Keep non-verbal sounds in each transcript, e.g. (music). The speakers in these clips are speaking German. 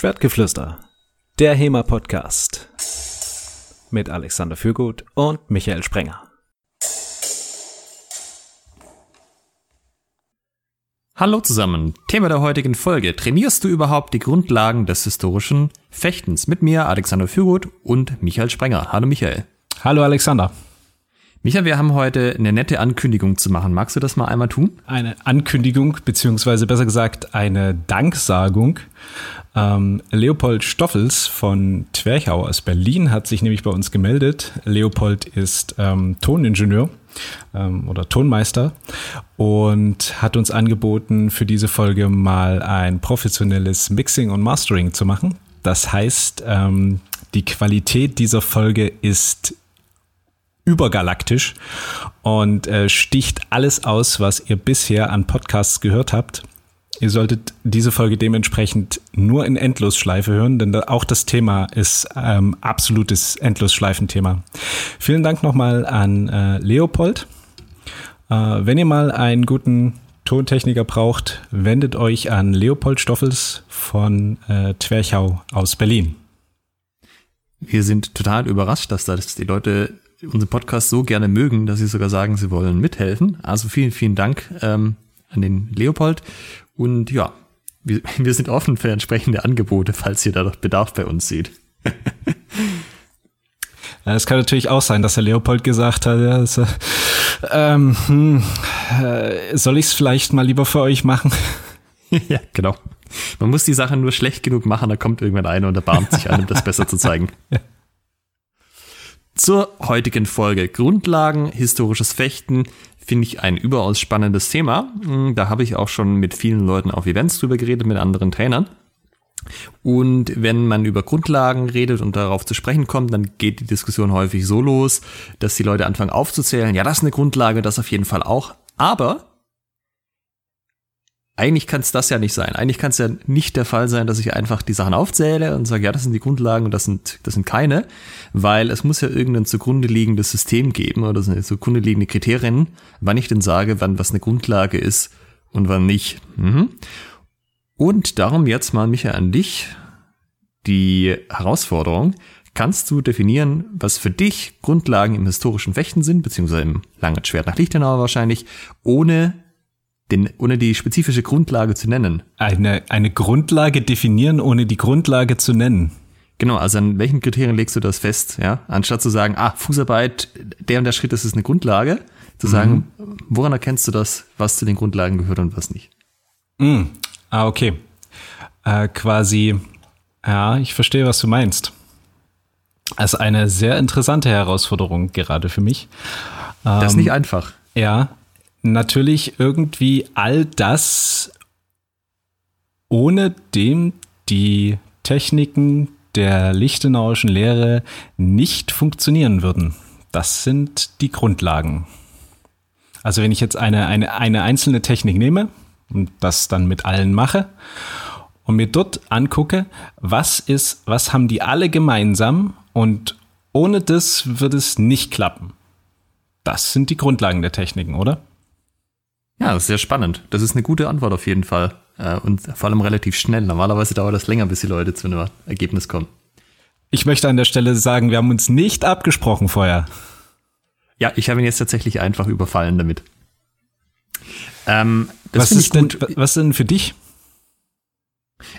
Schwertgeflüster, der HEMA-Podcast mit Alexander Fürgut und Michael Sprenger. Hallo zusammen. Thema der heutigen Folge. Trainierst du überhaupt die Grundlagen des historischen Fechtens? Mit mir, Alexander Fürgut und Michael Sprenger. Hallo Michael. Hallo Alexander. Michael, wir haben heute eine nette Ankündigung zu machen. Magst du das mal einmal tun? Eine Ankündigung, beziehungsweise besser gesagt eine Danksagung. Ähm, Leopold Stoffels von Twerchau aus Berlin hat sich nämlich bei uns gemeldet. Leopold ist ähm, Toningenieur ähm, oder Tonmeister und hat uns angeboten, für diese Folge mal ein professionelles Mixing und Mastering zu machen. Das heißt, ähm, die Qualität dieser Folge ist übergalaktisch und äh, sticht alles aus, was ihr bisher an Podcasts gehört habt. Ihr solltet diese Folge dementsprechend nur in Endlosschleife hören, denn auch das Thema ist ähm, absolutes Endlosschleifenthema. Vielen Dank nochmal an äh, Leopold. Äh, wenn ihr mal einen guten Tontechniker braucht, wendet euch an Leopold Stoffels von äh, Twerchau aus Berlin. Wir sind total überrascht, dass das die Leute unseren Podcast so gerne mögen, dass sie sogar sagen, sie wollen mithelfen. Also vielen, vielen Dank ähm, an den Leopold. Und ja, wir, (laughs) wir sind offen für entsprechende Angebote, falls ihr da noch Bedarf bei uns seht. (laughs) Es kann natürlich auch sein, dass der Leopold gesagt hat, ja, also, ähm, hm, äh, soll ich es vielleicht mal lieber für euch machen? (laughs) ja, genau. Man muss die Sache nur schlecht genug machen, da kommt irgendwann einer und erbarmt sich an, um das besser zu zeigen. ja. Zur heutigen Folge. Grundlagen, historisches Fechten, finde ich ein überaus spannendes Thema. Hm, da habe ich auch schon mit vielen Leuten auf Events drüber geredet, mit anderen Trainern. Und wenn man über Grundlagen redet und darauf zu sprechen kommt, dann geht die Diskussion häufig so los, dass die Leute anfangen aufzuzählen, ja, das ist eine Grundlage, das auf jeden Fall auch. Aber eigentlich kann es das ja nicht sein. Eigentlich kann es ja nicht der Fall sein, dass ich einfach die Sachen aufzähle und sage, ja, das sind die Grundlagen und das sind, das sind keine, weil es muss ja irgendein zugrunde liegendes System geben oder zugrunde liegende Kriterien, wann ich denn sage, wann was eine Grundlage ist und wann nicht. Mhm. Und darum jetzt mal, Micha, an dich die Herausforderung. Kannst du definieren, was für dich Grundlagen im historischen Fechten sind, beziehungsweise im langen Schwert nach Lichtenauer wahrscheinlich, ohne den, ohne die spezifische Grundlage zu nennen. Eine, eine Grundlage definieren, ohne die Grundlage zu nennen. Genau, also an welchen Kriterien legst du das fest, ja? Anstatt zu sagen, ah, Fußarbeit, der und der Schritt, das ist eine Grundlage, zu mhm. sagen, woran erkennst du das, was zu den Grundlagen gehört und was nicht? Mhm. Ah, okay. Äh, quasi, ja, ich verstehe, was du meinst. Das ist eine sehr interessante Herausforderung gerade für mich. Das ist nicht ähm, einfach. Ja, natürlich irgendwie all das, ohne dem die Techniken der Lichtenauischen Lehre nicht funktionieren würden. Das sind die Grundlagen. Also wenn ich jetzt eine, eine, eine einzelne Technik nehme und das dann mit allen mache und mir dort angucke, was ist, was haben die alle gemeinsam und ohne das wird es nicht klappen. Das sind die Grundlagen der Techniken, oder? Ja, sehr spannend. Das ist eine gute Antwort auf jeden Fall. Äh, und vor allem relativ schnell. Normalerweise dauert das länger, bis die Leute zu einem Ergebnis kommen. Ich möchte an der Stelle sagen, wir haben uns nicht abgesprochen vorher. Ja, ich habe ihn jetzt tatsächlich einfach überfallen damit. Ähm, was, ist denn, was denn für dich?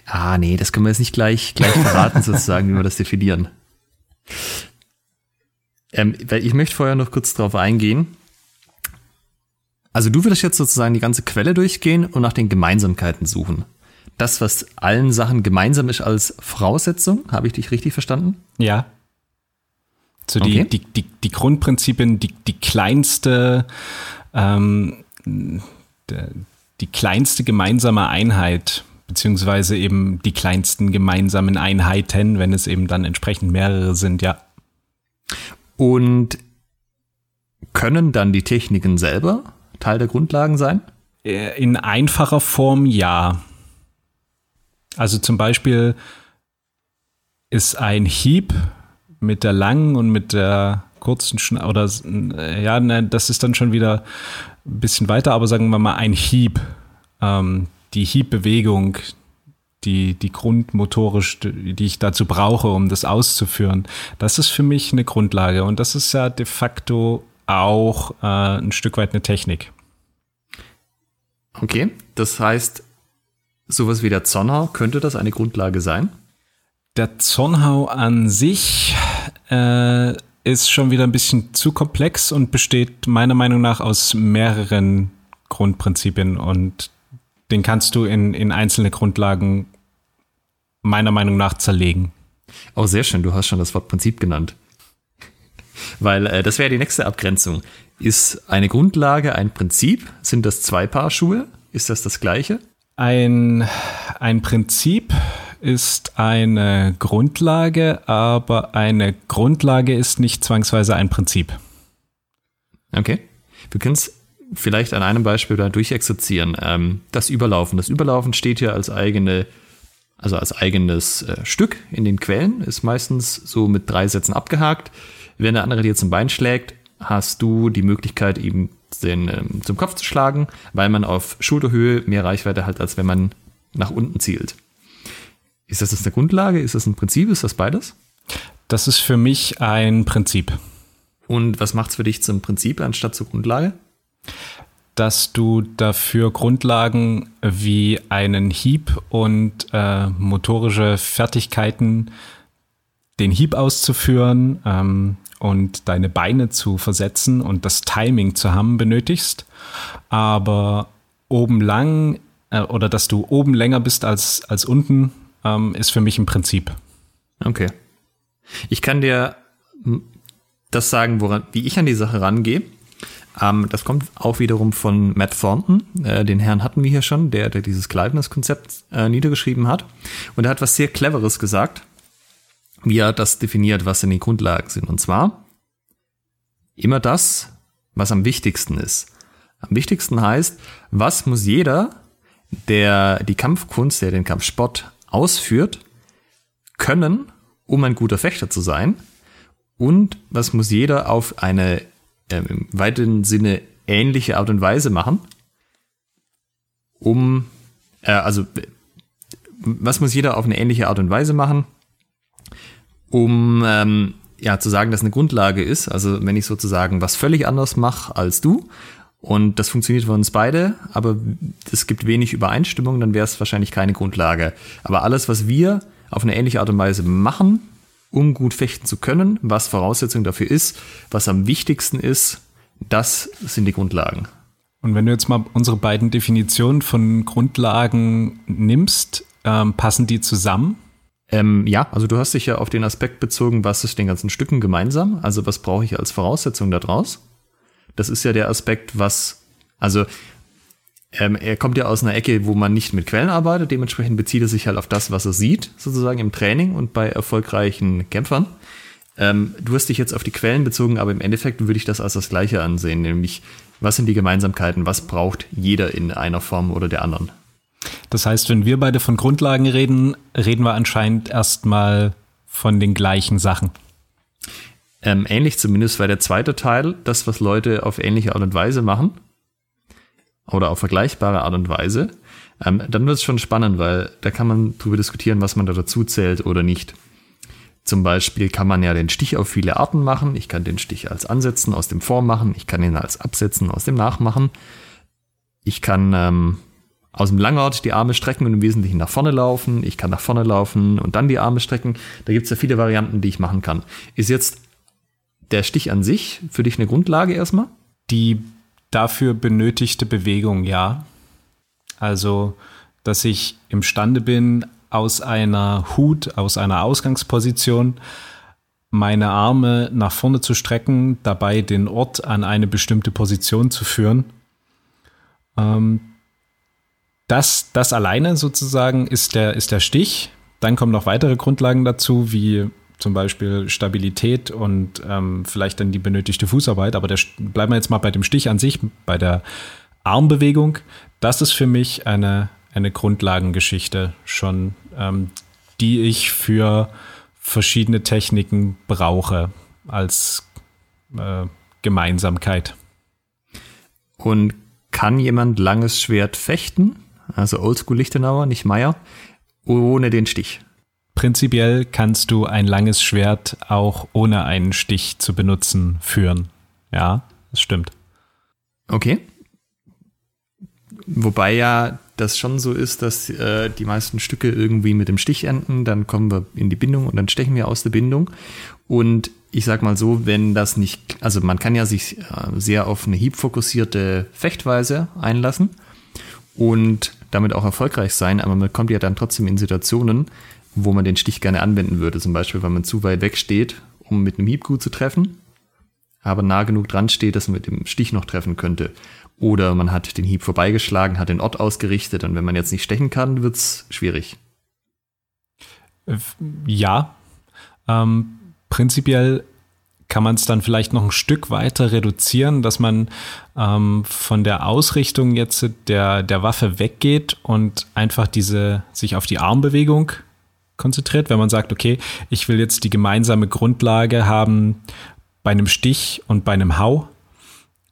Ah, nee, das können wir jetzt nicht gleich, gleich (laughs) verraten, sozusagen, wie wir das definieren. Ähm, weil ich möchte vorher noch kurz darauf eingehen. Also du würdest jetzt sozusagen die ganze Quelle durchgehen und nach den Gemeinsamkeiten suchen. Das, was allen Sachen gemeinsam ist als Voraussetzung, habe ich dich richtig verstanden? Ja. So die, okay. die, die, die Grundprinzipien, die, die kleinste, ähm, die kleinste gemeinsame Einheit, beziehungsweise eben die kleinsten gemeinsamen Einheiten, wenn es eben dann entsprechend mehrere sind, ja. Und können dann die Techniken selber Teil der Grundlagen sein? Äh, in einfacher Form ja. Also zum Beispiel ist ein Hieb mit der langen und mit der kurzen Schna oder äh, ja, ne, das ist dann schon wieder ein bisschen weiter, aber sagen wir mal ein Hieb. Ähm, die Hiebbewegung, die, die grundmotorisch, die ich dazu brauche, um das auszuführen. Das ist für mich eine Grundlage und das ist ja de facto auch äh, ein Stück weit eine Technik. Okay, das heißt, sowas wie der Zonhau, könnte das eine Grundlage sein? Der Zonhau an sich äh, ist schon wieder ein bisschen zu komplex und besteht meiner Meinung nach aus mehreren Grundprinzipien und den kannst du in, in einzelne Grundlagen meiner Meinung nach zerlegen. Oh, sehr schön, du hast schon das Wort Prinzip genannt. Weil äh, das wäre die nächste Abgrenzung. Ist eine Grundlage ein Prinzip? Sind das zwei Paar Schuhe? Ist das das gleiche? Ein, ein Prinzip ist eine Grundlage, aber eine Grundlage ist nicht zwangsweise ein Prinzip. Okay. Wir können es vielleicht an einem Beispiel da durchexerzieren. Ähm, das Überlaufen. Das Überlaufen steht hier als eigene, also als eigenes äh, Stück in den Quellen, ist meistens so mit drei Sätzen abgehakt. Wenn der andere dir zum Bein schlägt, hast du die Möglichkeit, ihm den ähm, zum Kopf zu schlagen, weil man auf Schulterhöhe mehr Reichweite hat, als wenn man nach unten zielt. Ist das, das eine Grundlage? Ist das ein Prinzip? Ist das beides? Das ist für mich ein Prinzip. Und was macht es für dich zum Prinzip anstatt zur Grundlage? Dass du dafür Grundlagen wie einen Hieb und äh, motorische Fertigkeiten, den Hieb auszuführen ähm, und deine Beine zu versetzen und das Timing zu haben benötigst. Aber oben lang äh, oder dass du oben länger bist als, als unten, ähm, ist für mich ein Prinzip. Okay. Ich kann dir das sagen, woran, wie ich an die Sache rangehe. Ähm, das kommt auch wiederum von Matt Thornton. Äh, den Herrn hatten wir hier schon, der, der dieses Gleichnis-Konzept äh, niedergeschrieben hat. Und er hat was sehr Cleveres gesagt, wie er das definiert, was denn die Grundlagen sind. Und zwar immer das, was am wichtigsten ist. Am wichtigsten heißt, was muss jeder, der die Kampfkunst, der den Kampfsport ausführt, können, um ein guter Fechter zu sein. Und was muss jeder auf eine ähm, im weiteren Sinne ähnliche Art und Weise machen, um, äh, also was muss jeder auf eine ähnliche Art und Weise machen, um ähm, ja zu sagen, dass eine Grundlage ist. Also wenn ich sozusagen was völlig anders mache als du und das funktioniert für uns beide, aber es gibt wenig Übereinstimmung, dann wäre es wahrscheinlich keine Grundlage. Aber alles, was wir auf eine ähnliche Art und Weise machen, um gut fechten zu können, was Voraussetzung dafür ist, was am wichtigsten ist, das sind die Grundlagen. Und wenn du jetzt mal unsere beiden Definitionen von Grundlagen nimmst, ähm, passen die zusammen? Ähm, ja, also du hast dich ja auf den Aspekt bezogen, was ist den ganzen Stücken gemeinsam? Also was brauche ich als Voraussetzung daraus? Das ist ja der Aspekt, was, also ähm, er kommt ja aus einer Ecke, wo man nicht mit Quellen arbeitet, dementsprechend bezieht er sich halt auf das, was er sieht, sozusagen im Training und bei erfolgreichen Kämpfern. Ähm, du hast dich jetzt auf die Quellen bezogen, aber im Endeffekt würde ich das als das Gleiche ansehen, nämlich was sind die Gemeinsamkeiten, was braucht jeder in einer Form oder der anderen. Das heißt, wenn wir beide von Grundlagen reden, reden wir anscheinend erstmal von den gleichen Sachen. Ähm, ähnlich zumindest war der zweite Teil, das, was Leute auf ähnliche Art und Weise machen oder auf vergleichbare Art und Weise. Ähm, dann wird es schon spannend, weil da kann man drüber diskutieren, was man da dazu zählt oder nicht. Zum Beispiel kann man ja den Stich auf viele Arten machen. Ich kann den Stich als Ansetzen aus dem Vormachen. Ich kann ihn als Absetzen aus dem Nachmachen. Ich kann ähm, aus dem Langort die Arme strecken und im Wesentlichen nach vorne laufen. Ich kann nach vorne laufen und dann die Arme strecken. Da gibt es ja viele Varianten, die ich machen kann. Ist jetzt der Stich an sich für dich eine Grundlage erstmal? Die dafür benötigte Bewegung, ja. Also, dass ich imstande bin, aus einer Hut, aus einer Ausgangsposition meine Arme nach vorne zu strecken, dabei den Ort an eine bestimmte Position zu führen. Ähm, das, das alleine sozusagen ist der, ist der Stich. Dann kommen noch weitere Grundlagen dazu, wie zum Beispiel Stabilität und ähm, vielleicht dann die benötigte Fußarbeit. Aber der, bleiben wir jetzt mal bei dem Stich an sich, bei der Armbewegung. Das ist für mich eine, eine Grundlagengeschichte schon, ähm, die ich für verschiedene Techniken brauche als äh, Gemeinsamkeit. Und kann jemand langes Schwert fechten? Also Oldschool Lichtenauer, nicht Meier. ohne den Stich. Prinzipiell kannst du ein langes Schwert auch ohne einen Stich zu benutzen führen. Ja, das stimmt. Okay. Wobei ja das schon so ist, dass äh, die meisten Stücke irgendwie mit dem Stich enden, dann kommen wir in die Bindung und dann stechen wir aus der Bindung. Und ich sag mal so, wenn das nicht, also man kann ja sich äh, sehr auf eine hiebfokussierte Fechtweise einlassen und damit auch erfolgreich sein, aber man kommt ja dann trotzdem in Situationen, wo man den Stich gerne anwenden würde. Zum Beispiel, wenn man zu weit weg steht, um mit einem Hieb gut zu treffen, aber nah genug dran steht, dass man mit dem Stich noch treffen könnte. Oder man hat den Hieb vorbeigeschlagen, hat den Ort ausgerichtet und wenn man jetzt nicht stechen kann, wird's schwierig. Ja, ähm, prinzipiell kann man es dann vielleicht noch ein Stück weiter reduzieren, dass man ähm, von der Ausrichtung jetzt der, der Waffe weggeht und einfach diese sich auf die Armbewegung konzentriert, wenn man sagt, okay, ich will jetzt die gemeinsame Grundlage haben bei einem Stich und bei einem Hau,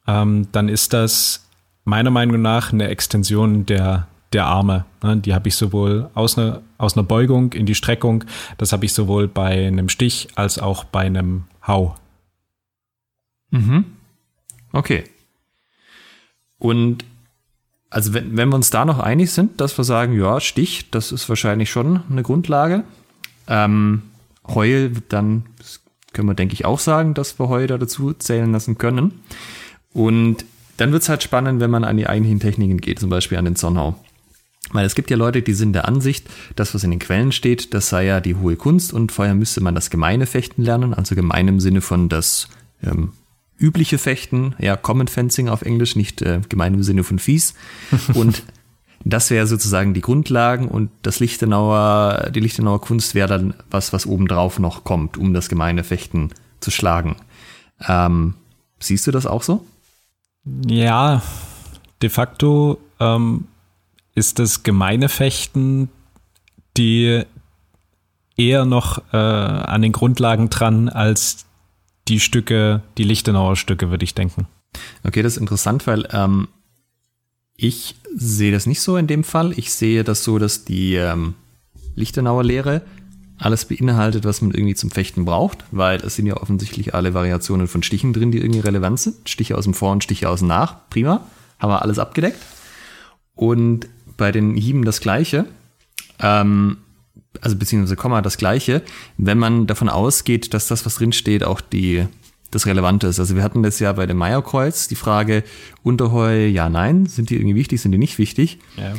ähm, dann ist das meiner Meinung nach eine Extension der, der Arme. Ne? Die habe ich sowohl aus einer, aus einer Beugung in die Streckung, das habe ich sowohl bei einem Stich als auch bei einem Hau. Mhm. Okay. Und also wenn, wenn wir uns da noch einig sind, dass wir sagen, ja, Stich, das ist wahrscheinlich schon eine Grundlage. Ähm, Heul, dann können wir, denke ich, auch sagen, dass wir Heul da dazu zählen lassen können. Und dann wird es halt spannend, wenn man an die eigentlichen Techniken geht, zum Beispiel an den Zornhau. Weil es gibt ja Leute, die sind der Ansicht, das, was in den Quellen steht, das sei ja die hohe Kunst und vorher müsste man das gemeine Fechten lernen, also gemein im Sinne von das ähm, übliche Fechten, ja, Common Fencing auf Englisch, nicht äh, gemein im Sinne von fies. (laughs) Und das wäre sozusagen die Grundlagen und das Lichtenauer, die Lichtenauer Kunst wäre dann was, was obendrauf noch kommt, um das gemeine Fechten zu schlagen. Ähm, siehst du das auch so? Ja, de facto ähm, ist das gemeine Fechten die eher noch äh, an den Grundlagen dran als die Stücke, die Lichtenauer Stücke, würde ich denken. Okay, das ist interessant, weil ähm, ich sehe das nicht so in dem Fall. Ich sehe das so, dass die ähm, Lichtenauer Lehre alles beinhaltet, was man irgendwie zum Fechten braucht, weil es sind ja offensichtlich alle Variationen von Stichen drin, die irgendwie relevant sind. Stiche aus dem Vor- und Stiche aus dem Nach. Prima. Haben wir alles abgedeckt. Und bei den Hieben das Gleiche. Ähm, also beziehungsweise Komma das gleiche, wenn man davon ausgeht, dass das, was drin steht, auch die, das Relevante ist. Also wir hatten das ja bei dem Meierkreuz, die Frage Unterheu, ja, nein, sind die irgendwie wichtig, sind die nicht wichtig? Ja.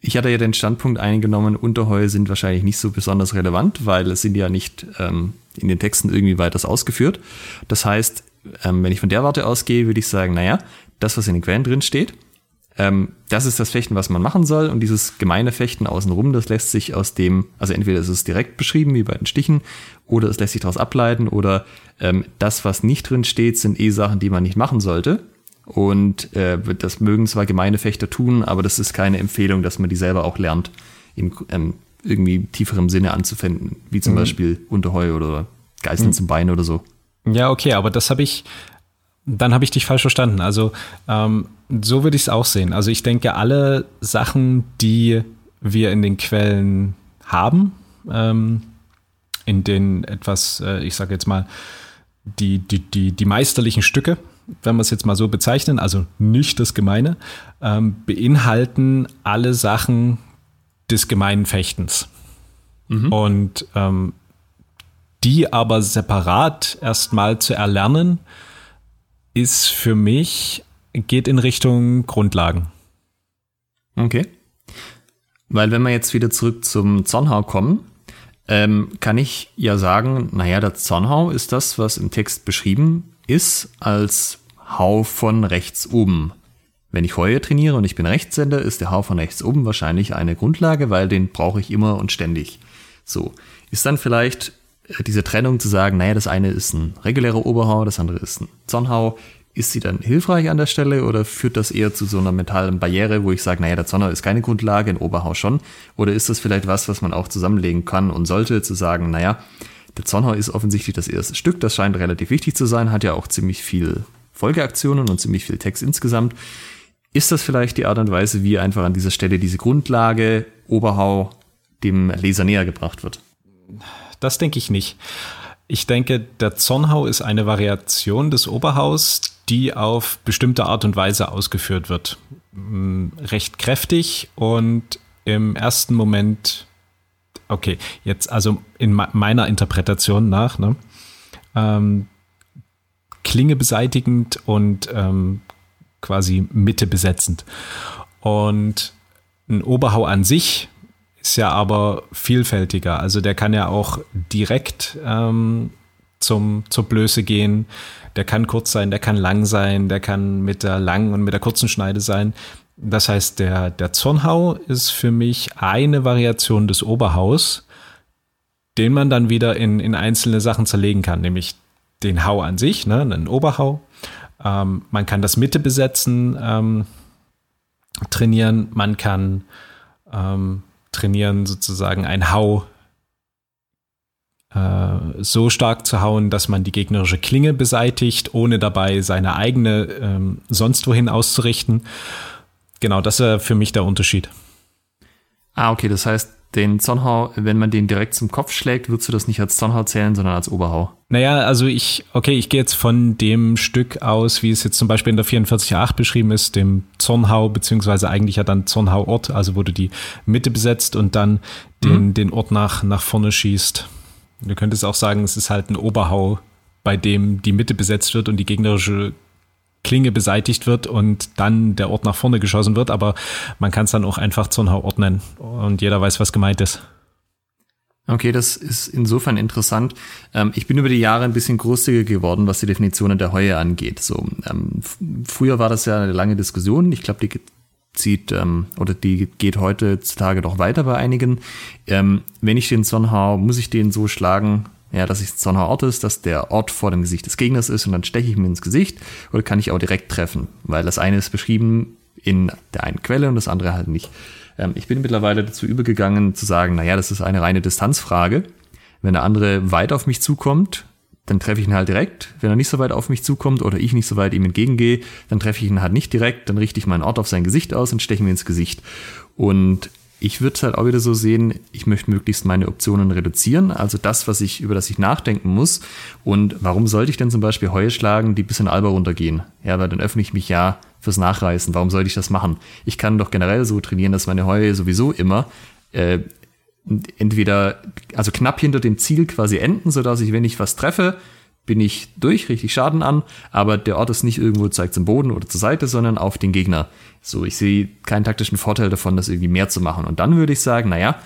Ich hatte ja den Standpunkt eingenommen, Unterheu sind wahrscheinlich nicht so besonders relevant, weil es sind ja nicht ähm, in den Texten irgendwie weiters ausgeführt. Das heißt, ähm, wenn ich von der Warte ausgehe, würde ich sagen, naja, das, was in den Quellen drin steht, ähm, das ist das Fechten, was man machen soll. Und dieses gemeine Fechten außenrum, das lässt sich aus dem, also entweder ist es direkt beschrieben, wie bei den Stichen, oder es lässt sich daraus ableiten, oder ähm, das, was nicht drin steht, sind eh Sachen, die man nicht machen sollte. Und äh, das mögen zwar gemeine Fechter tun, aber das ist keine Empfehlung, dass man die selber auch lernt, im ähm, irgendwie tieferem Sinne anzufinden, wie zum mhm. Beispiel Unterheu oder Geißeln mhm. zum Bein oder so. Ja, okay, aber das habe ich, dann habe ich dich falsch verstanden. Also ähm, so würde ich es auch sehen. Also ich denke, alle Sachen, die wir in den Quellen haben, ähm, in den etwas, äh, ich sage jetzt mal, die, die, die, die meisterlichen Stücke, wenn wir es jetzt mal so bezeichnen, also nicht das Gemeine, ähm, beinhalten alle Sachen des gemeinen Fechtens. Mhm. Und ähm, die aber separat erstmal zu erlernen, ist für mich, geht in Richtung Grundlagen. Okay. Weil wenn wir jetzt wieder zurück zum Zornhau kommen, ähm, kann ich ja sagen, naja, der Zornhau ist das, was im Text beschrieben ist, als Hau von rechts oben. Wenn ich Heue trainiere und ich bin Rechtshänder, ist der Hau von rechts oben wahrscheinlich eine Grundlage, weil den brauche ich immer und ständig. So. Ist dann vielleicht diese Trennung zu sagen, naja, das eine ist ein regulärer Oberhau, das andere ist ein Zornhau, ist sie dann hilfreich an der Stelle oder führt das eher zu so einer mentalen Barriere, wo ich sage, naja, der Zornhau ist keine Grundlage, ein Oberhau schon? Oder ist das vielleicht was, was man auch zusammenlegen kann und sollte, zu sagen, naja, der Zornhau ist offensichtlich das erste Stück, das scheint relativ wichtig zu sein, hat ja auch ziemlich viel Folgeaktionen und ziemlich viel Text insgesamt. Ist das vielleicht die Art und Weise, wie einfach an dieser Stelle diese Grundlage, Oberhau, dem Leser näher gebracht wird. Das denke ich nicht. Ich denke, der Zornhau ist eine Variation des Oberhaus, die auf bestimmte Art und Weise ausgeführt wird. Mm, recht kräftig und im ersten Moment, okay, jetzt also in meiner Interpretation nach, ne, ähm, Klinge beseitigend und ähm, quasi Mitte besetzend. Und ein Oberhau an sich ist ja aber vielfältiger. Also der kann ja auch direkt ähm, zum, zur Blöße gehen. Der kann kurz sein, der kann lang sein, der kann mit der langen und mit der kurzen Schneide sein. Das heißt, der, der Zornhau ist für mich eine Variation des Oberhaus, den man dann wieder in, in einzelne Sachen zerlegen kann, nämlich den Hau an sich, ne, einen Oberhau. Ähm, man kann das Mitte besetzen, ähm, trainieren, man kann ähm, trainieren, sozusagen ein Hau äh, so stark zu hauen, dass man die gegnerische Klinge beseitigt, ohne dabei seine eigene ähm, sonst wohin auszurichten. Genau, das ist für mich der Unterschied. Ah, okay, das heißt, den Zornhau, wenn man den direkt zum Kopf schlägt, würdest du das nicht als Zornhau zählen, sondern als Oberhau? Naja, also ich, okay, ich gehe jetzt von dem Stück aus, wie es jetzt zum Beispiel in der 44.8 beschrieben ist, dem Zornhau, beziehungsweise eigentlich ja dann Zornhau-Ort, also wo du die Mitte besetzt und dann den, mhm. den Ort nach, nach vorne schießt. Du könntest auch sagen, es ist halt ein Oberhau, bei dem die Mitte besetzt wird und die gegnerische Klinge beseitigt wird und dann der Ort nach vorne geschossen wird, aber man kann es dann auch einfach Zornhau-Ort nennen und jeder weiß, was gemeint ist. Okay, das ist insofern interessant. Ähm, ich bin über die Jahre ein bisschen großzügiger geworden, was die Definitionen der Heue angeht. So, ähm, früher war das ja eine lange Diskussion. Ich glaube, die zieht ähm, oder die geht heutzutage doch weiter bei einigen. Ähm, wenn ich den Zornhau, muss ich den so schlagen, ja, dass ich so ein Ort ist, dass der Ort vor dem Gesicht des Gegners ist und dann steche ich mir ins Gesicht oder kann ich auch direkt treffen, weil das eine ist beschrieben in der einen Quelle und das andere halt nicht. Ähm, ich bin mittlerweile dazu übergegangen zu sagen, naja, das ist eine reine Distanzfrage. Wenn der andere weit auf mich zukommt, dann treffe ich ihn halt direkt. Wenn er nicht so weit auf mich zukommt oder ich nicht so weit ihm entgegengehe, dann treffe ich ihn halt nicht direkt, dann richte ich meinen Ort auf sein Gesicht aus und steche mir ins Gesicht. Und ich würde es halt auch wieder so sehen, ich möchte möglichst meine Optionen reduzieren, also das, was ich, über das ich nachdenken muss. Und warum sollte ich denn zum Beispiel Heue schlagen, die bis in Alba runtergehen? Ja, weil dann öffne ich mich ja fürs Nachreißen. Warum sollte ich das machen? Ich kann doch generell so trainieren, dass meine Heue sowieso immer äh, entweder, also knapp hinter dem Ziel quasi enden, sodass ich, wenn ich was treffe, bin ich durch, richtig Schaden an, aber der Ort ist nicht irgendwo zeigt zum Boden oder zur Seite, sondern auf den Gegner. So, ich sehe keinen taktischen Vorteil davon, das irgendwie mehr zu machen. Und dann würde ich sagen, naja,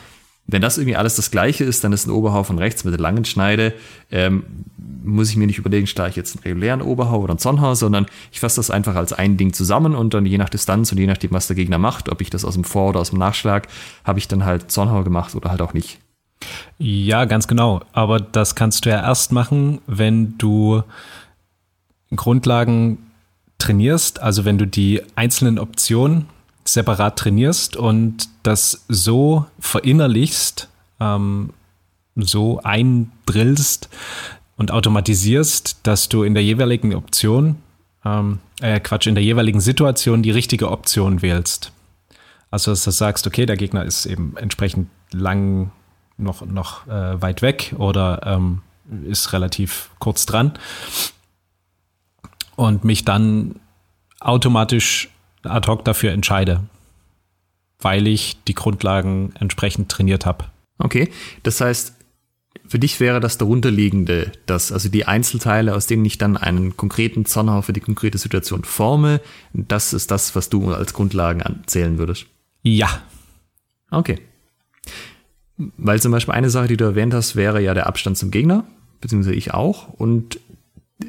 wenn das irgendwie alles das gleiche ist, dann ist ein Oberhau von rechts mit der langen Schneide, ähm, muss ich mir nicht überlegen, schlage ich jetzt einen regulären Oberhau oder einen Zornhau, sondern ich fasse das einfach als ein Ding zusammen und dann je nach Distanz und je nachdem, was der Gegner macht, ob ich das aus dem Vor- oder aus dem Nachschlag, habe ich dann halt Zornhau gemacht oder halt auch nicht. Ja, ganz genau. Aber das kannst du ja erst machen, wenn du Grundlagen trainierst, also wenn du die einzelnen Optionen separat trainierst und das so verinnerlichst, ähm, so eindrillst und automatisierst, dass du in der jeweiligen Option, ähm, äh, Quatsch, in der jeweiligen Situation die richtige Option wählst. Also dass du sagst, okay, der Gegner ist eben entsprechend lang noch, noch äh, weit weg oder ähm, ist relativ kurz dran. Und mich dann automatisch ad hoc dafür entscheide, weil ich die Grundlagen entsprechend trainiert habe. Okay, das heißt, für dich wäre das darunterliegende, dass also die Einzelteile, aus denen ich dann einen konkreten Zornhau für die konkrete Situation forme, das ist das, was du als Grundlagen anzählen würdest. Ja. Okay. Weil zum Beispiel eine Sache, die du erwähnt hast, wäre ja der Abstand zum Gegner, beziehungsweise ich auch. Und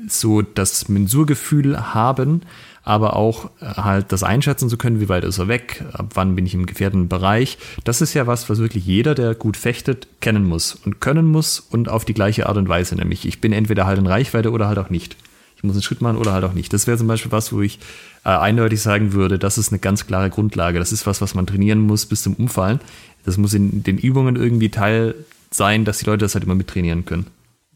so das Mensurgefühl haben, aber auch äh, halt das einschätzen zu können, wie weit ist er weg, ab wann bin ich im gefährdeten Bereich. Das ist ja was, was wirklich jeder, der gut fechtet, kennen muss und können muss und auf die gleiche Art und Weise. Nämlich, ich bin entweder halt in Reichweite oder halt auch nicht. Ich muss einen Schritt machen oder halt auch nicht. Das wäre zum Beispiel was, wo ich äh, eindeutig sagen würde, das ist eine ganz klare Grundlage. Das ist was, was man trainieren muss bis zum Umfallen. Das muss in den Übungen irgendwie Teil sein, dass die Leute das halt immer mittrainieren können.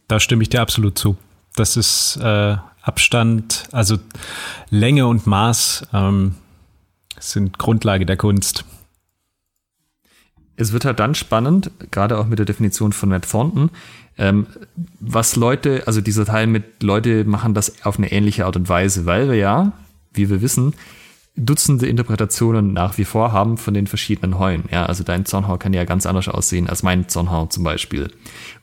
Da stimme ich dir absolut zu. Das ist äh, Abstand, also Länge und Maß ähm, sind Grundlage der Kunst. Es wird halt dann spannend, gerade auch mit der Definition von Matt Thornton, ähm, was Leute, also dieser Teil mit Leute machen das auf eine ähnliche Art und Weise, weil wir ja, wie wir wissen, Dutzende Interpretationen nach wie vor haben von den verschiedenen Heuen. Ja, also dein Zornhau kann ja ganz anders aussehen als mein Zornhau zum Beispiel.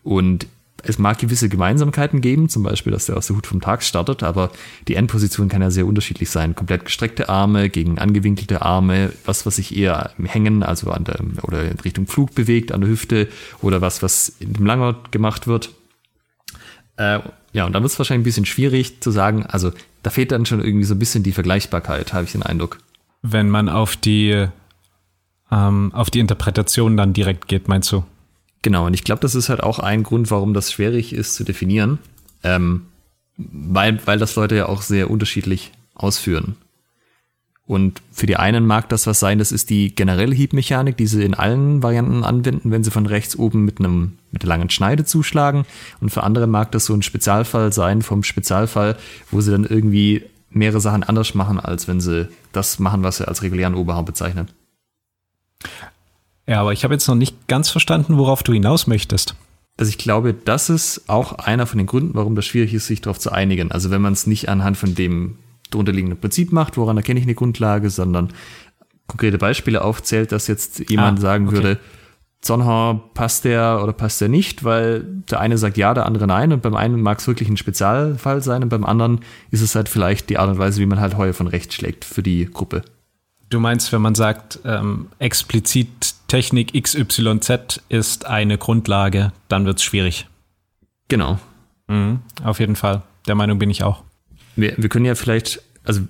Und es mag gewisse Gemeinsamkeiten geben, zum Beispiel, dass der aus der Hut vom Tag startet, aber die Endposition kann ja sehr unterschiedlich sein. Komplett gestreckte Arme gegen angewinkelte Arme, was, was sich eher hängen, also an der, oder in Richtung Flug bewegt, an der Hüfte, oder was, was in dem Langer gemacht wird. Äh, ja, und dann wird es wahrscheinlich ein bisschen schwierig zu sagen, also da fehlt dann schon irgendwie so ein bisschen die Vergleichbarkeit, habe ich den Eindruck. Wenn man auf die, ähm, auf die Interpretation dann direkt geht, meinst du? Genau, und ich glaube, das ist halt auch ein Grund, warum das schwierig ist zu definieren, ähm, weil, weil das Leute ja auch sehr unterschiedlich ausführen. Und für die einen mag das was sein, das ist die generelle Hiebmechanik, die sie in allen Varianten anwenden, wenn sie von rechts oben mit einem mit einer langen Schneide zuschlagen. Und für andere mag das so ein Spezialfall sein vom Spezialfall, wo sie dann irgendwie mehrere Sachen anders machen, als wenn sie das machen, was sie als regulären Oberarm bezeichnen. Ja, aber ich habe jetzt noch nicht ganz verstanden, worauf du hinaus möchtest. Also ich glaube, das ist auch einer von den Gründen, warum das schwierig ist, sich darauf zu einigen. Also wenn man es nicht anhand von dem drunterliegenden Prinzip macht, woran erkenne ich eine Grundlage, sondern konkrete Beispiele aufzählt, dass jetzt jemand ah, sagen okay. würde, Zonhar passt der oder passt der nicht, weil der eine sagt ja, der andere nein und beim einen mag es wirklich ein Spezialfall sein und beim anderen ist es halt vielleicht die Art und Weise, wie man halt Heue von rechts schlägt für die Gruppe. Du meinst, wenn man sagt, ähm, explizit Technik XYZ ist eine Grundlage, dann wird es schwierig. Genau. Mhm, auf jeden Fall. Der Meinung bin ich auch. Wir, wir können ja vielleicht, also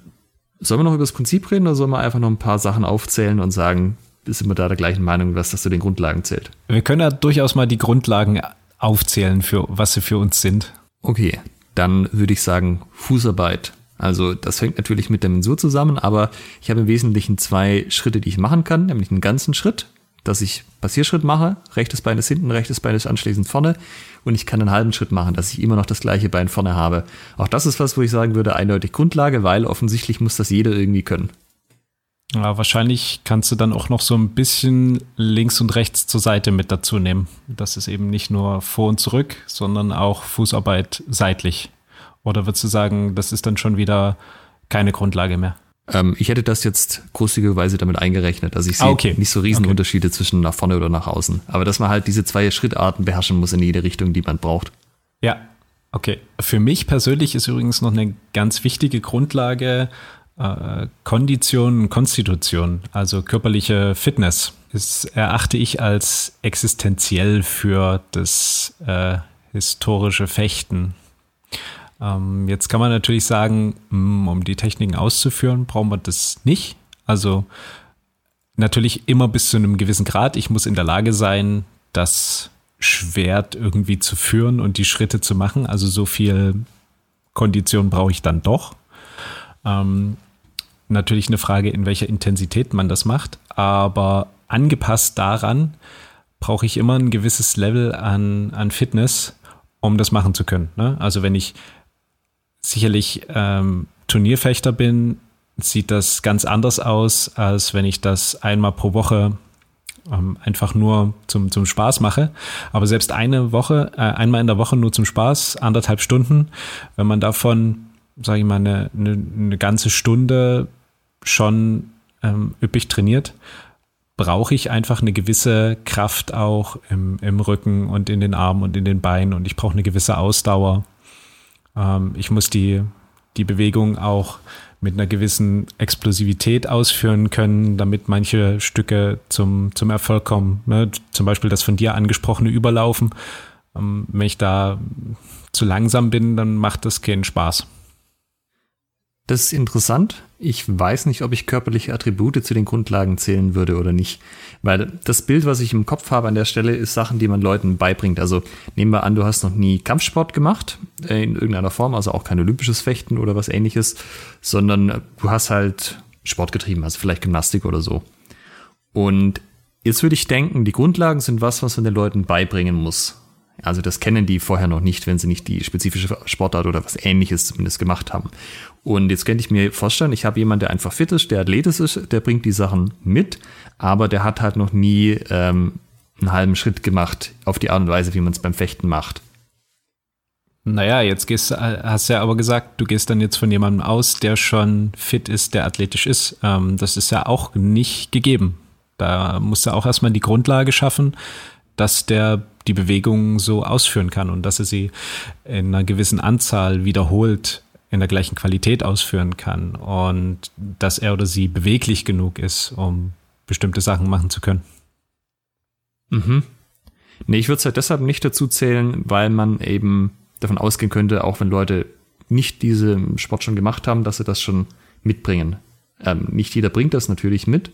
sollen wir noch über das Prinzip reden oder sollen wir einfach noch ein paar Sachen aufzählen und sagen, sind wir da der gleichen Meinung, was das zu den Grundlagen zählt? Wir können ja durchaus mal die Grundlagen aufzählen, für was sie für uns sind. Okay, dann würde ich sagen Fußarbeit also das hängt natürlich mit der Mensur zusammen, aber ich habe im Wesentlichen zwei Schritte, die ich machen kann, nämlich einen ganzen Schritt, dass ich Passierschritt mache, rechtes Bein ist hinten, rechtes Bein ist anschließend vorne und ich kann einen halben Schritt machen, dass ich immer noch das gleiche Bein vorne habe. Auch das ist was, wo ich sagen würde, eindeutig Grundlage, weil offensichtlich muss das jeder irgendwie können. Ja, wahrscheinlich kannst du dann auch noch so ein bisschen links und rechts zur Seite mit dazu nehmen. Das ist eben nicht nur vor und zurück, sondern auch Fußarbeit seitlich. Oder würdest du sagen, das ist dann schon wieder keine Grundlage mehr? Ähm, ich hätte das jetzt großzügigerweise damit eingerechnet. Also ich sehe ah, okay. nicht so Riesenunterschiede okay. zwischen nach vorne oder nach außen. Aber dass man halt diese zwei Schrittarten beherrschen muss in jede Richtung, die man braucht. Ja, okay. Für mich persönlich ist übrigens noch eine ganz wichtige Grundlage äh, Kondition und Konstitution, also körperliche Fitness. Das erachte ich als existenziell für das äh, historische Fechten. Ähm, jetzt kann man natürlich sagen, hm, um die Techniken auszuführen, brauchen wir das nicht. Also natürlich immer bis zu einem gewissen Grad. Ich muss in der Lage sein, das Schwert irgendwie zu führen und die Schritte zu machen. Also so viel Kondition brauche ich dann doch. Ähm, natürlich eine Frage, in welcher Intensität man das macht, aber angepasst daran brauche ich immer ein gewisses Level an, an Fitness, um das machen zu können. Ne? Also wenn ich sicherlich ähm, Turnierfechter bin, sieht das ganz anders aus, als wenn ich das einmal pro Woche ähm, einfach nur zum, zum Spaß mache. Aber selbst eine Woche, äh, einmal in der Woche nur zum Spaß, anderthalb Stunden, wenn man davon, sage ich mal, eine, eine, eine, ganze Stunde schon ähm, üppig trainiert, brauche ich einfach eine gewisse Kraft auch im, im Rücken und in den Armen und in den Beinen und ich brauche eine gewisse Ausdauer. Ähm, ich muss die, die Bewegung auch mit einer gewissen Explosivität ausführen können, damit manche Stücke zum, zum Erfolg kommen. Ne? Zum Beispiel das von dir angesprochene Überlaufen. Ähm, wenn ich da zu langsam bin, dann macht das keinen Spaß. Das ist interessant. Ich weiß nicht, ob ich körperliche Attribute zu den Grundlagen zählen würde oder nicht. Weil das Bild, was ich im Kopf habe an der Stelle, ist Sachen, die man Leuten beibringt. Also nehmen wir an, du hast noch nie Kampfsport gemacht, äh, in irgendeiner Form, also auch kein olympisches Fechten oder was ähnliches, sondern du hast halt Sport getrieben, also vielleicht Gymnastik oder so. Und jetzt würde ich denken, die Grundlagen sind was, was man den Leuten beibringen muss. Also das kennen die vorher noch nicht, wenn sie nicht die spezifische Sportart oder was ähnliches zumindest gemacht haben. Und jetzt könnte ich mir vorstellen, ich habe jemanden, der einfach fit ist, der athletisch ist, der bringt die Sachen mit, aber der hat halt noch nie ähm, einen halben Schritt gemacht auf die Art und Weise, wie man es beim Fechten macht. Naja, jetzt gehst, hast du ja aber gesagt, du gehst dann jetzt von jemandem aus, der schon fit ist, der athletisch ist. Ähm, das ist ja auch nicht gegeben. Da musst du auch erstmal die Grundlage schaffen, dass der die Bewegung so ausführen kann und dass er sie in einer gewissen Anzahl wiederholt in der gleichen Qualität ausführen kann und dass er oder sie beweglich genug ist, um bestimmte Sachen machen zu können. Mhm. Nee, ich würde es halt deshalb nicht dazu zählen, weil man eben davon ausgehen könnte, auch wenn Leute nicht diesen Sport schon gemacht haben, dass sie das schon mitbringen. Ähm, nicht jeder bringt das natürlich mit,